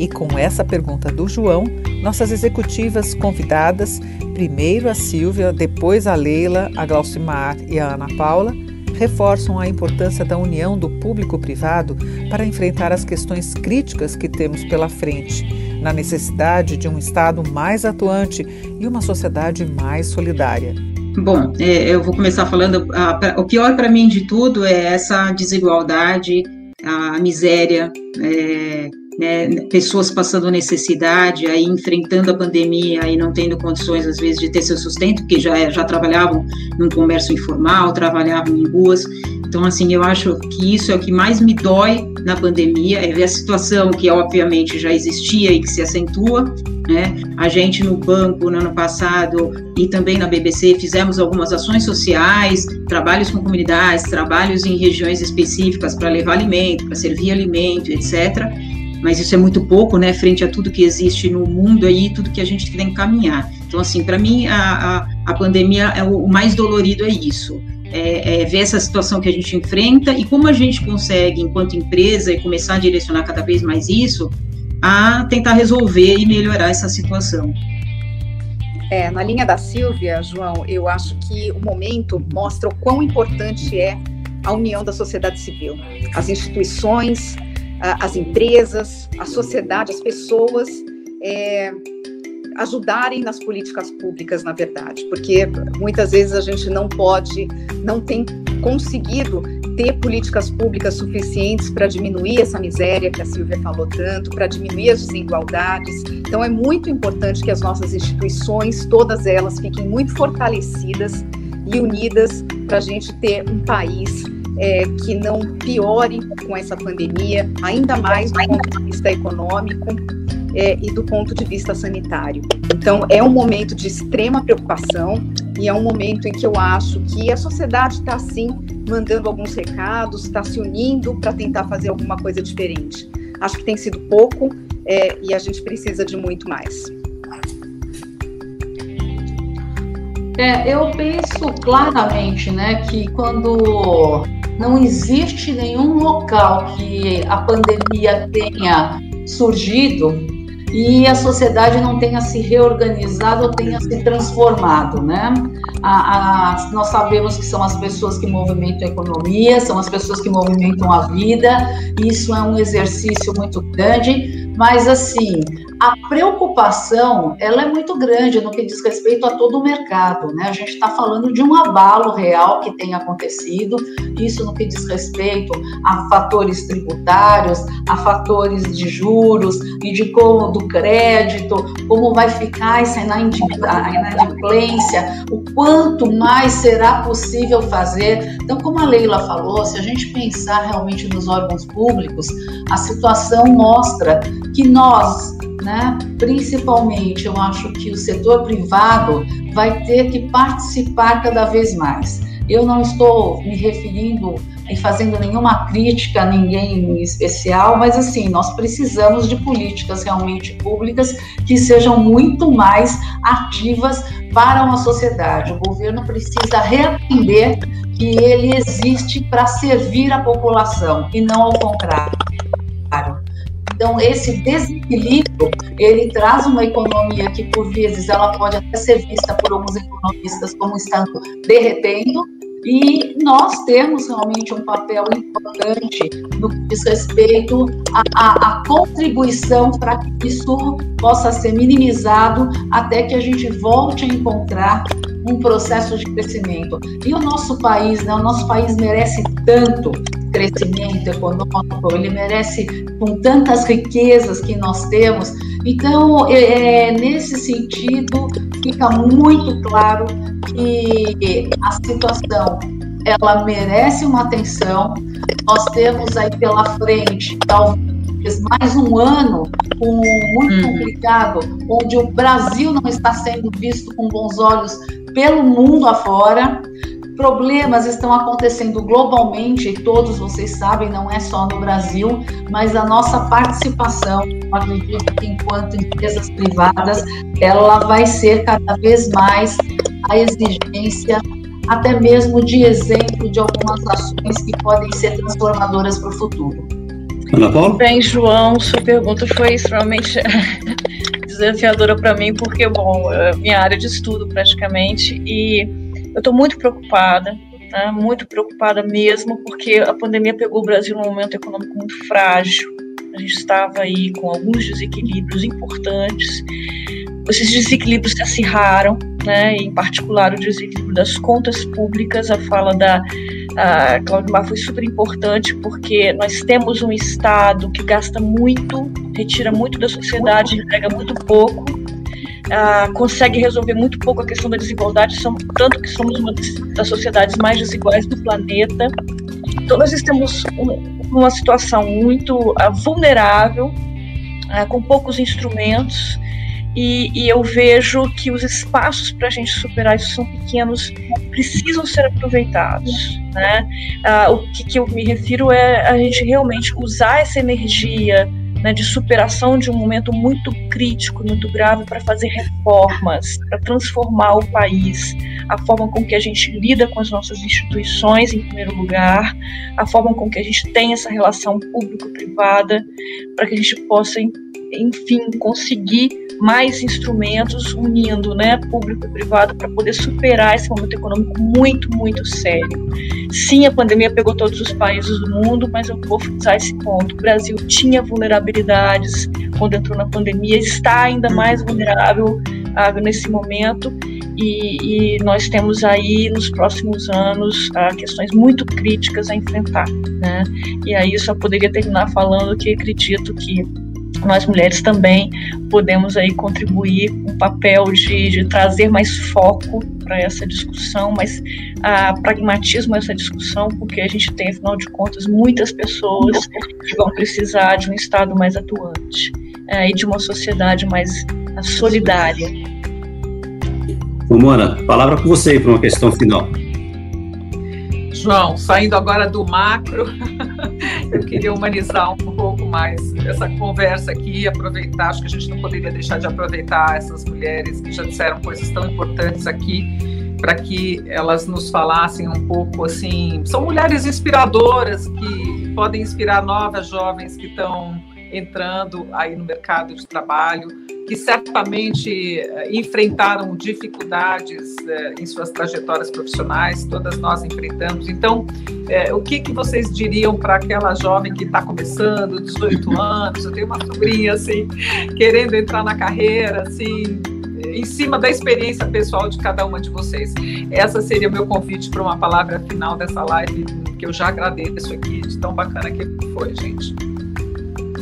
E com essa pergunta do João, nossas executivas convidadas, primeiro a Silvia, depois a Leila, a Glaucimar e a Ana Paula, reforçam a importância da união do público-privado para enfrentar as questões críticas que temos pela frente, na necessidade de um Estado mais atuante e uma sociedade mais solidária. Bom, é, eu vou começar falando. O pior para mim de tudo é essa desigualdade, a miséria, é, né, pessoas passando necessidade, aí enfrentando a pandemia e não tendo condições, às vezes, de ter seu sustento, porque já, já trabalhavam no comércio informal, trabalhavam em ruas. Então, assim, eu acho que isso é o que mais me dói na pandemia, é ver a situação que, obviamente, já existia e que se acentua, né? A gente no banco, no ano passado, e também na BBC, fizemos algumas ações sociais, trabalhos com comunidades, trabalhos em regiões específicas para levar alimento, para servir alimento, etc., mas isso é muito pouco, né, frente a tudo que existe no mundo aí, tudo que a gente tem que caminhar. Então, assim, para mim, a, a, a, pandemia é o, mais dolorido é isso, é, é, ver essa situação que a gente enfrenta e como a gente consegue, enquanto empresa, começar a direcionar cada vez mais isso, a tentar resolver e melhorar essa situação. É, na linha da Silvia, João, eu acho que o momento mostra o quão importante é a união da sociedade civil, as instituições, as empresas, a sociedade, as pessoas é, ajudarem nas políticas públicas, na verdade, porque muitas vezes a gente não pode, não tem conseguido ter políticas públicas suficientes para diminuir essa miséria que a Silvia falou tanto, para diminuir as desigualdades. Então, é muito importante que as nossas instituições, todas elas, fiquem muito fortalecidas e unidas para a gente ter um país é, que não piore com essa pandemia, ainda mais do ponto de vista econômico é, e do ponto de vista sanitário. Então, é um momento de extrema preocupação e é um momento em que eu acho que a sociedade está, sim, mandando alguns recados, está se unindo para tentar fazer alguma coisa diferente. Acho que tem sido pouco é, e a gente precisa de muito mais. É, eu penso claramente né, que quando não existe nenhum local que a pandemia tenha surgido e a sociedade não tenha se reorganizado ou tenha se transformado, né? A, a, nós sabemos que são as pessoas que movimentam a economia, são as pessoas que movimentam a vida, isso é um exercício muito grande, mas assim, a preocupação ela é muito grande no que diz respeito a todo o mercado, né? A gente está falando de um abalo real que tem acontecido, isso no que diz respeito a fatores tributários, a fatores de juros e de como do crédito, como vai ficar essa inadimplência, o quanto mais será possível fazer. Então, como a Leila falou, se a gente pensar realmente nos órgãos públicos, a situação mostra que nós né? Principalmente, eu acho que o setor privado vai ter que participar cada vez mais. Eu não estou me referindo e fazendo nenhuma crítica a ninguém em especial, mas assim, nós precisamos de políticas realmente públicas que sejam muito mais ativas para uma sociedade. O governo precisa reaprender que ele existe para servir a população e não ao contrário. Então, esse desequilíbrio, ele traz uma economia que, por vezes, ela pode até ser vista por alguns economistas como estando derretendo, e nós temos realmente um papel importante no que diz respeito à, contribuição para que isso possa ser minimizado até que a gente volte a encontrar um processo de crescimento. E o nosso país, né, o nosso país merece tanto crescimento econômico, ele merece com tantas riquezas que nós temos. Então, é, é, nesse sentido, fica muito claro que a situação ela merece uma atenção. Nós temos aí pela frente, talvez mais um ano um, muito uhum. complicado, onde o Brasil não está sendo visto com bons olhos pelo mundo afora problemas estão acontecendo globalmente, e todos vocês sabem, não é só no Brasil, mas a nossa participação, acredito que enquanto empresas privadas, ela vai ser cada vez mais a exigência, até mesmo de exemplo de algumas ações que podem ser transformadoras para o futuro. Ana Paula? Bem, João, sua pergunta foi extremamente desafiadora para mim, porque, bom, é minha área de estudo praticamente, e eu estou muito preocupada, né, muito preocupada mesmo, porque a pandemia pegou o Brasil num momento econômico muito frágil. A gente estava aí com alguns desequilíbrios importantes. Esses desequilíbrios se acirraram, né, em particular o desequilíbrio das contas públicas. A fala da a Claudio foi super importante porque nós temos um Estado que gasta muito, retira muito da sociedade, entrega muito pouco consegue resolver muito pouco a questão da desigualdade, são, tanto que somos uma das sociedades mais desiguais do planeta. Então, nós estamos numa situação muito uh, vulnerável, uh, com poucos instrumentos, e, e, eu vejo que os espaços para a gente superar isso são pequenos, precisam ser aproveitados. Né? Uh, o que, que, eu me refiro é a gente realmente usar essa energia né, de superação de um momento muito crítico, muito grave, para fazer reformas, para transformar o país, a forma com que a gente lida com as nossas instituições, em primeiro lugar, a forma com que a gente tem essa relação público-privada, para que a gente possa, enfim, conseguir mais instrumentos unindo né, público e privado para poder superar esse momento econômico muito, muito sério. Sim, a pandemia pegou todos os países do mundo, mas eu vou frisar esse ponto. O Brasil tinha vulnerabilidades quando entrou na pandemia, está ainda mais vulnerável ah, nesse momento e, e, nós temos aí nos próximos anos ah, questões muito críticas a enfrentar, né? E aí só poderia terminar falando que acredito que nós mulheres também podemos aí contribuir com um papel de, de, trazer mais foco para essa discussão, mais a pragmatismo essa discussão, porque a gente tem, afinal de contas, muitas pessoas que vão precisar de um Estado mais atuante é, e de uma sociedade mais solidária. Humana, palavra com você para uma questão final. João, saindo agora do macro, eu queria humanizar um pouco mais essa conversa aqui, aproveitar, acho que a gente não poderia deixar de aproveitar essas mulheres que já disseram coisas tão importantes aqui, para que elas nos falassem um pouco assim, são mulheres inspiradoras que podem inspirar novas jovens que estão entrando aí no mercado de trabalho, que certamente eh, enfrentaram dificuldades eh, em suas trajetórias profissionais, todas nós enfrentamos. Então, eh, o que, que vocês diriam para aquela jovem que está começando, 18 anos, eu tenho uma sobrinha assim, querendo entrar na carreira, assim, em cima da experiência pessoal de cada uma de vocês. Essa seria o meu convite para uma palavra final dessa live, que eu já agradeço aqui, de tão bacana que foi, gente.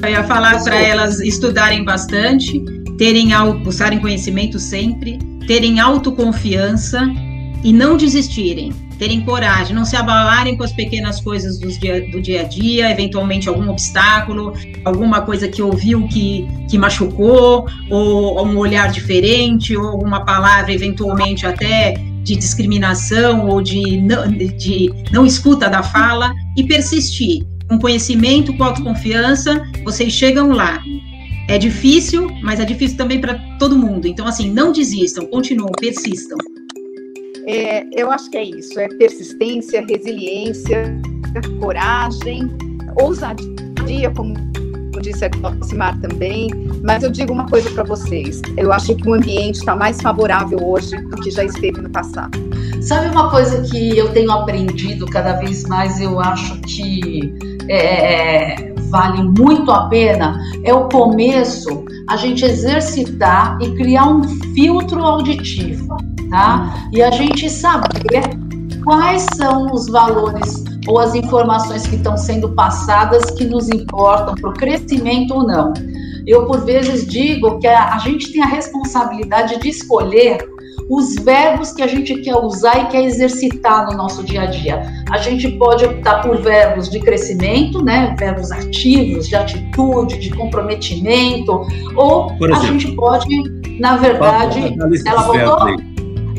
Eu ia falar para elas estudarem bastante, terem buscarem conhecimento sempre, terem autoconfiança e não desistirem, terem coragem, não se abalarem com as pequenas coisas do dia, do dia a dia, eventualmente algum obstáculo, alguma coisa que ouviu que, que machucou, ou, ou um olhar diferente, ou alguma palavra eventualmente até de discriminação ou de não, de não escuta da fala e persistir com conhecimento, com autoconfiança, vocês chegam lá. É difícil, mas é difícil também para todo mundo. Então, assim, não desistam, continuem, persistam. É, eu acho que é isso: é persistência, resiliência, coragem, ousadia, como disse a Simar também. Mas eu digo uma coisa para vocês: eu acho que o ambiente está mais favorável hoje do que já esteve no passado. Sabe uma coisa que eu tenho aprendido cada vez mais? Eu acho que é, é, vale muito a pena é o começo, a gente exercitar e criar um filtro auditivo, tá? E a gente saber quais são os valores ou as informações que estão sendo passadas que nos importam para o crescimento ou não. Eu, por vezes, digo que a, gente tem a responsabilidade de escolher os verbos que a gente quer usar e quer exercitar no nosso dia a dia. A gente pode optar por verbos de crescimento, né, verbos ativos, de atitude, de comprometimento, ou a gente pode, na verdade, ela voltou?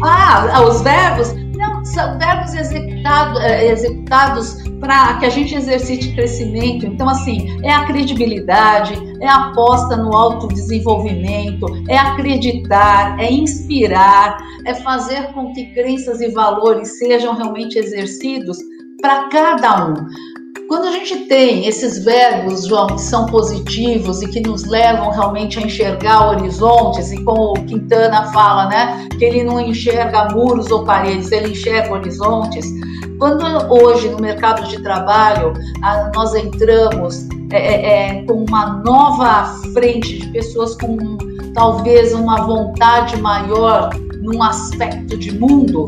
Ah, os verbos? São executado, eh, executados para que a gente exercite crescimento. Então, assim, é a credibilidade, é a aposta no autodesenvolvimento, é acreditar, é inspirar, é fazer com que crenças e valores sejam realmente exercidos para cada um. Quando a gente tem esses verbos, João, que são positivos e que nos levam realmente a enxergar horizontes, e como o Quintana fala, né, que ele não enxerga muros ou paredes, ele enxerga horizontes. Quando hoje no mercado de trabalho nós entramos é, é, é, com uma nova frente de pessoas com talvez uma vontade maior num aspecto de mundo,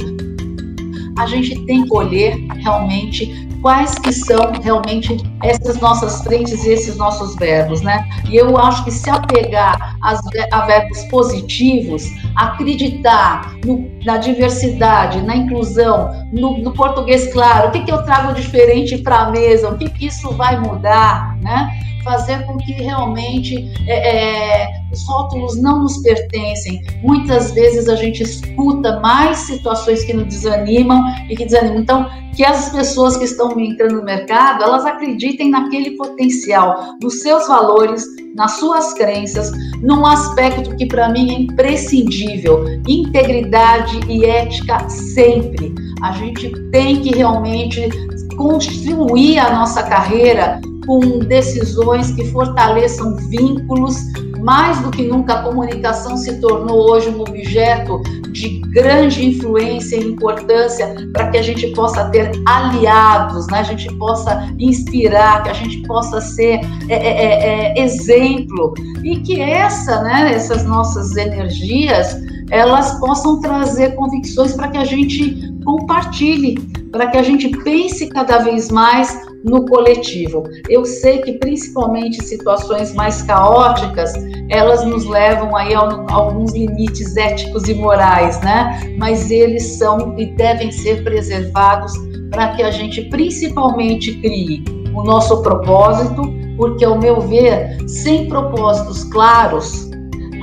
a gente tem que olhar realmente quais que são realmente essas nossas frentes e esses nossos verbos, né? E eu acho que se apegar às, a verbos positivos, acreditar no, na diversidade, na inclusão, no, no, português claro, o que, que eu trago diferente para a mesa, o que, que isso vai mudar, né? Fazer com que realmente é, é, os rótulos não nos pertencem. Muitas vezes a gente escuta mais situações que nos desanimam e que desanimam. Então, que as pessoas que estão entrando no mercado, elas acreditem naquele potencial, nos seus valores, nas suas crenças, num aspecto que para mim é imprescindível, integridade e ética sempre. A gente tem que realmente construir a nossa carreira com decisões que fortaleçam vínculos. Mais do que nunca, a comunicação se tornou hoje um objeto de grande influência e importância para que a gente possa ter aliados, né? a gente possa inspirar, que a gente possa ser é, é, é, é exemplo e que essa, né, essas nossas energias elas possam trazer convicções para que a gente compartilhe, para que a gente pense cada vez mais no coletivo. Eu sei que principalmente situações mais caóticas, elas nos levam aí a, alguns limites éticos e morais, né? Mas eles são e devem ser preservados para que a gente principalmente crie o nosso propósito, porque ao meu ver, sem propósitos claros,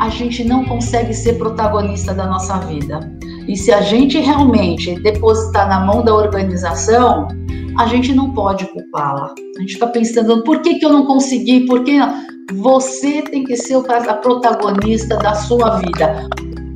a gente não consegue ser protagonista da nossa vida. E se a gente realmente depositar na mão da organização, a gente não pode culpá-la. A gente fica pensando, por que, que eu não consegui? Por que você tem que ser a protagonista da sua vida?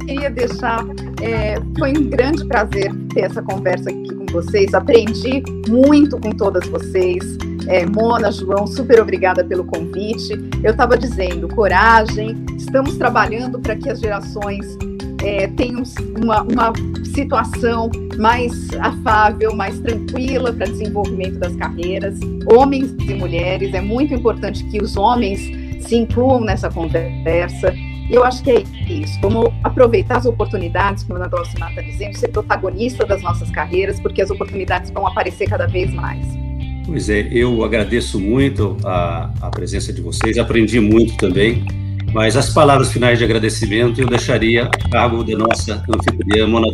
Queria deixar, é, foi um grande prazer ter essa conversa aqui com vocês. Aprendi muito com todas vocês. É, Mona, João, super obrigada pelo convite. Eu estava dizendo, coragem. Estamos trabalhando para que as gerações é, tenham uma, uma situação mais afável, mais tranquila para desenvolvimento das carreiras, homens e mulheres. É muito importante que os homens se incluam nessa conversa. Eu acho que é isso, como aproveitar as oportunidades, como a Dulcimar está dizendo, ser protagonista das nossas carreiras, porque as oportunidades vão aparecer cada vez mais. Pois é, eu agradeço muito a, a presença de vocês, aprendi muito também. Mas as palavras finais de agradecimento eu deixaria a cargo da nossa anfitriã, Mona.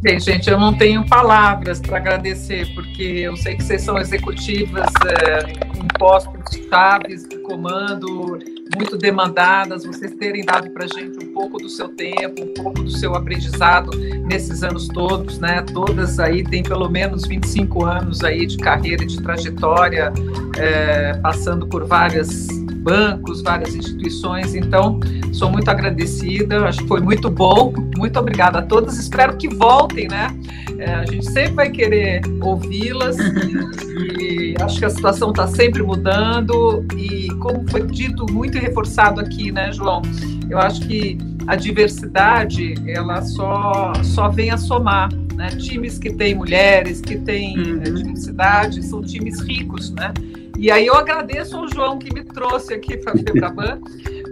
Bem, gente, eu não tenho palavras para agradecer, porque eu sei que vocês são executivas é, com postos chaves de comando, muito demandadas, vocês terem dado para a gente um pouco do seu tempo, um pouco do seu aprendizado nesses anos todos, né? Todas aí têm pelo menos 25 anos aí de carreira e de trajetória, é, passando por várias bancos, várias instituições. Então, sou muito agradecida, acho que foi muito bom. Muito obrigada a todas. Espero que voltem, né? É, a gente sempre vai querer ouvi-las e acho que a situação está sempre mudando. E, como foi dito muito e reforçado aqui, né, João? Eu acho que a diversidade ela só, só vem a somar. Né? Times que têm mulheres, que têm uhum. diversidade, são times ricos, né? E aí eu agradeço ao João que me trouxe aqui para a Febraban,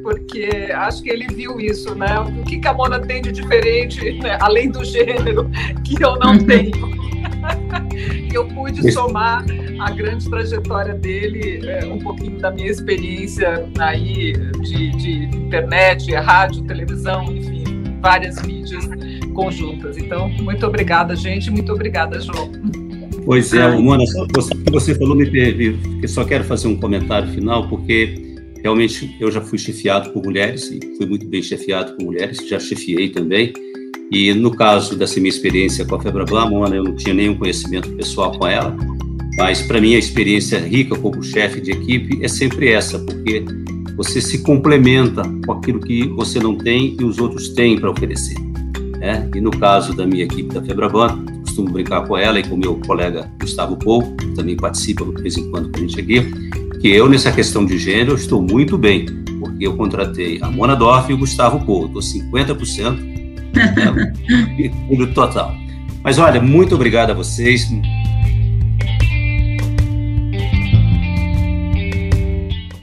porque acho que ele viu isso, né? O que, que a Mona tem de diferente, né? além do gênero, que eu não uhum. tenho. e eu pude somar a grande trajetória dele, é, um pouquinho da minha experiência aí de, de internet, rádio, televisão, enfim, várias mídias conjuntas. Então, muito obrigada, gente, muito obrigada, João. Pois é, Mona, o que você falou me teve, eu só quero fazer um comentário final, porque realmente eu já fui chefiado por mulheres, e fui muito bem chefiado por mulheres, já chefiei também, e no caso dessa minha experiência com a Febraban, Mona, eu não tinha nenhum conhecimento pessoal com ela, mas para mim a experiência rica como chefe de equipe é sempre essa, porque você se complementa com aquilo que você não tem e os outros têm para oferecer. Né? E no caso da minha equipe da Febraban, costumo brincar com ela e com o meu colega Gustavo Pou, que também participa de vez em quando com a gente aqui, que eu, nessa questão de gênero, estou muito bem, porque eu contratei a Mona Dorf e o Gustavo Pou, estou 50% né, público total. Mas olha, muito obrigado a vocês.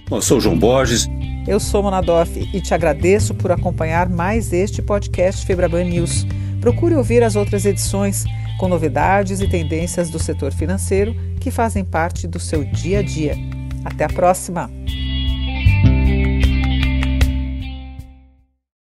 Bom, eu sou o João Borges. Eu sou Mona Dorf e te agradeço por acompanhar mais este podcast Febraban News. Procure ouvir as outras edições com novidades e tendências do setor financeiro que fazem parte do seu dia a dia. Até a próxima!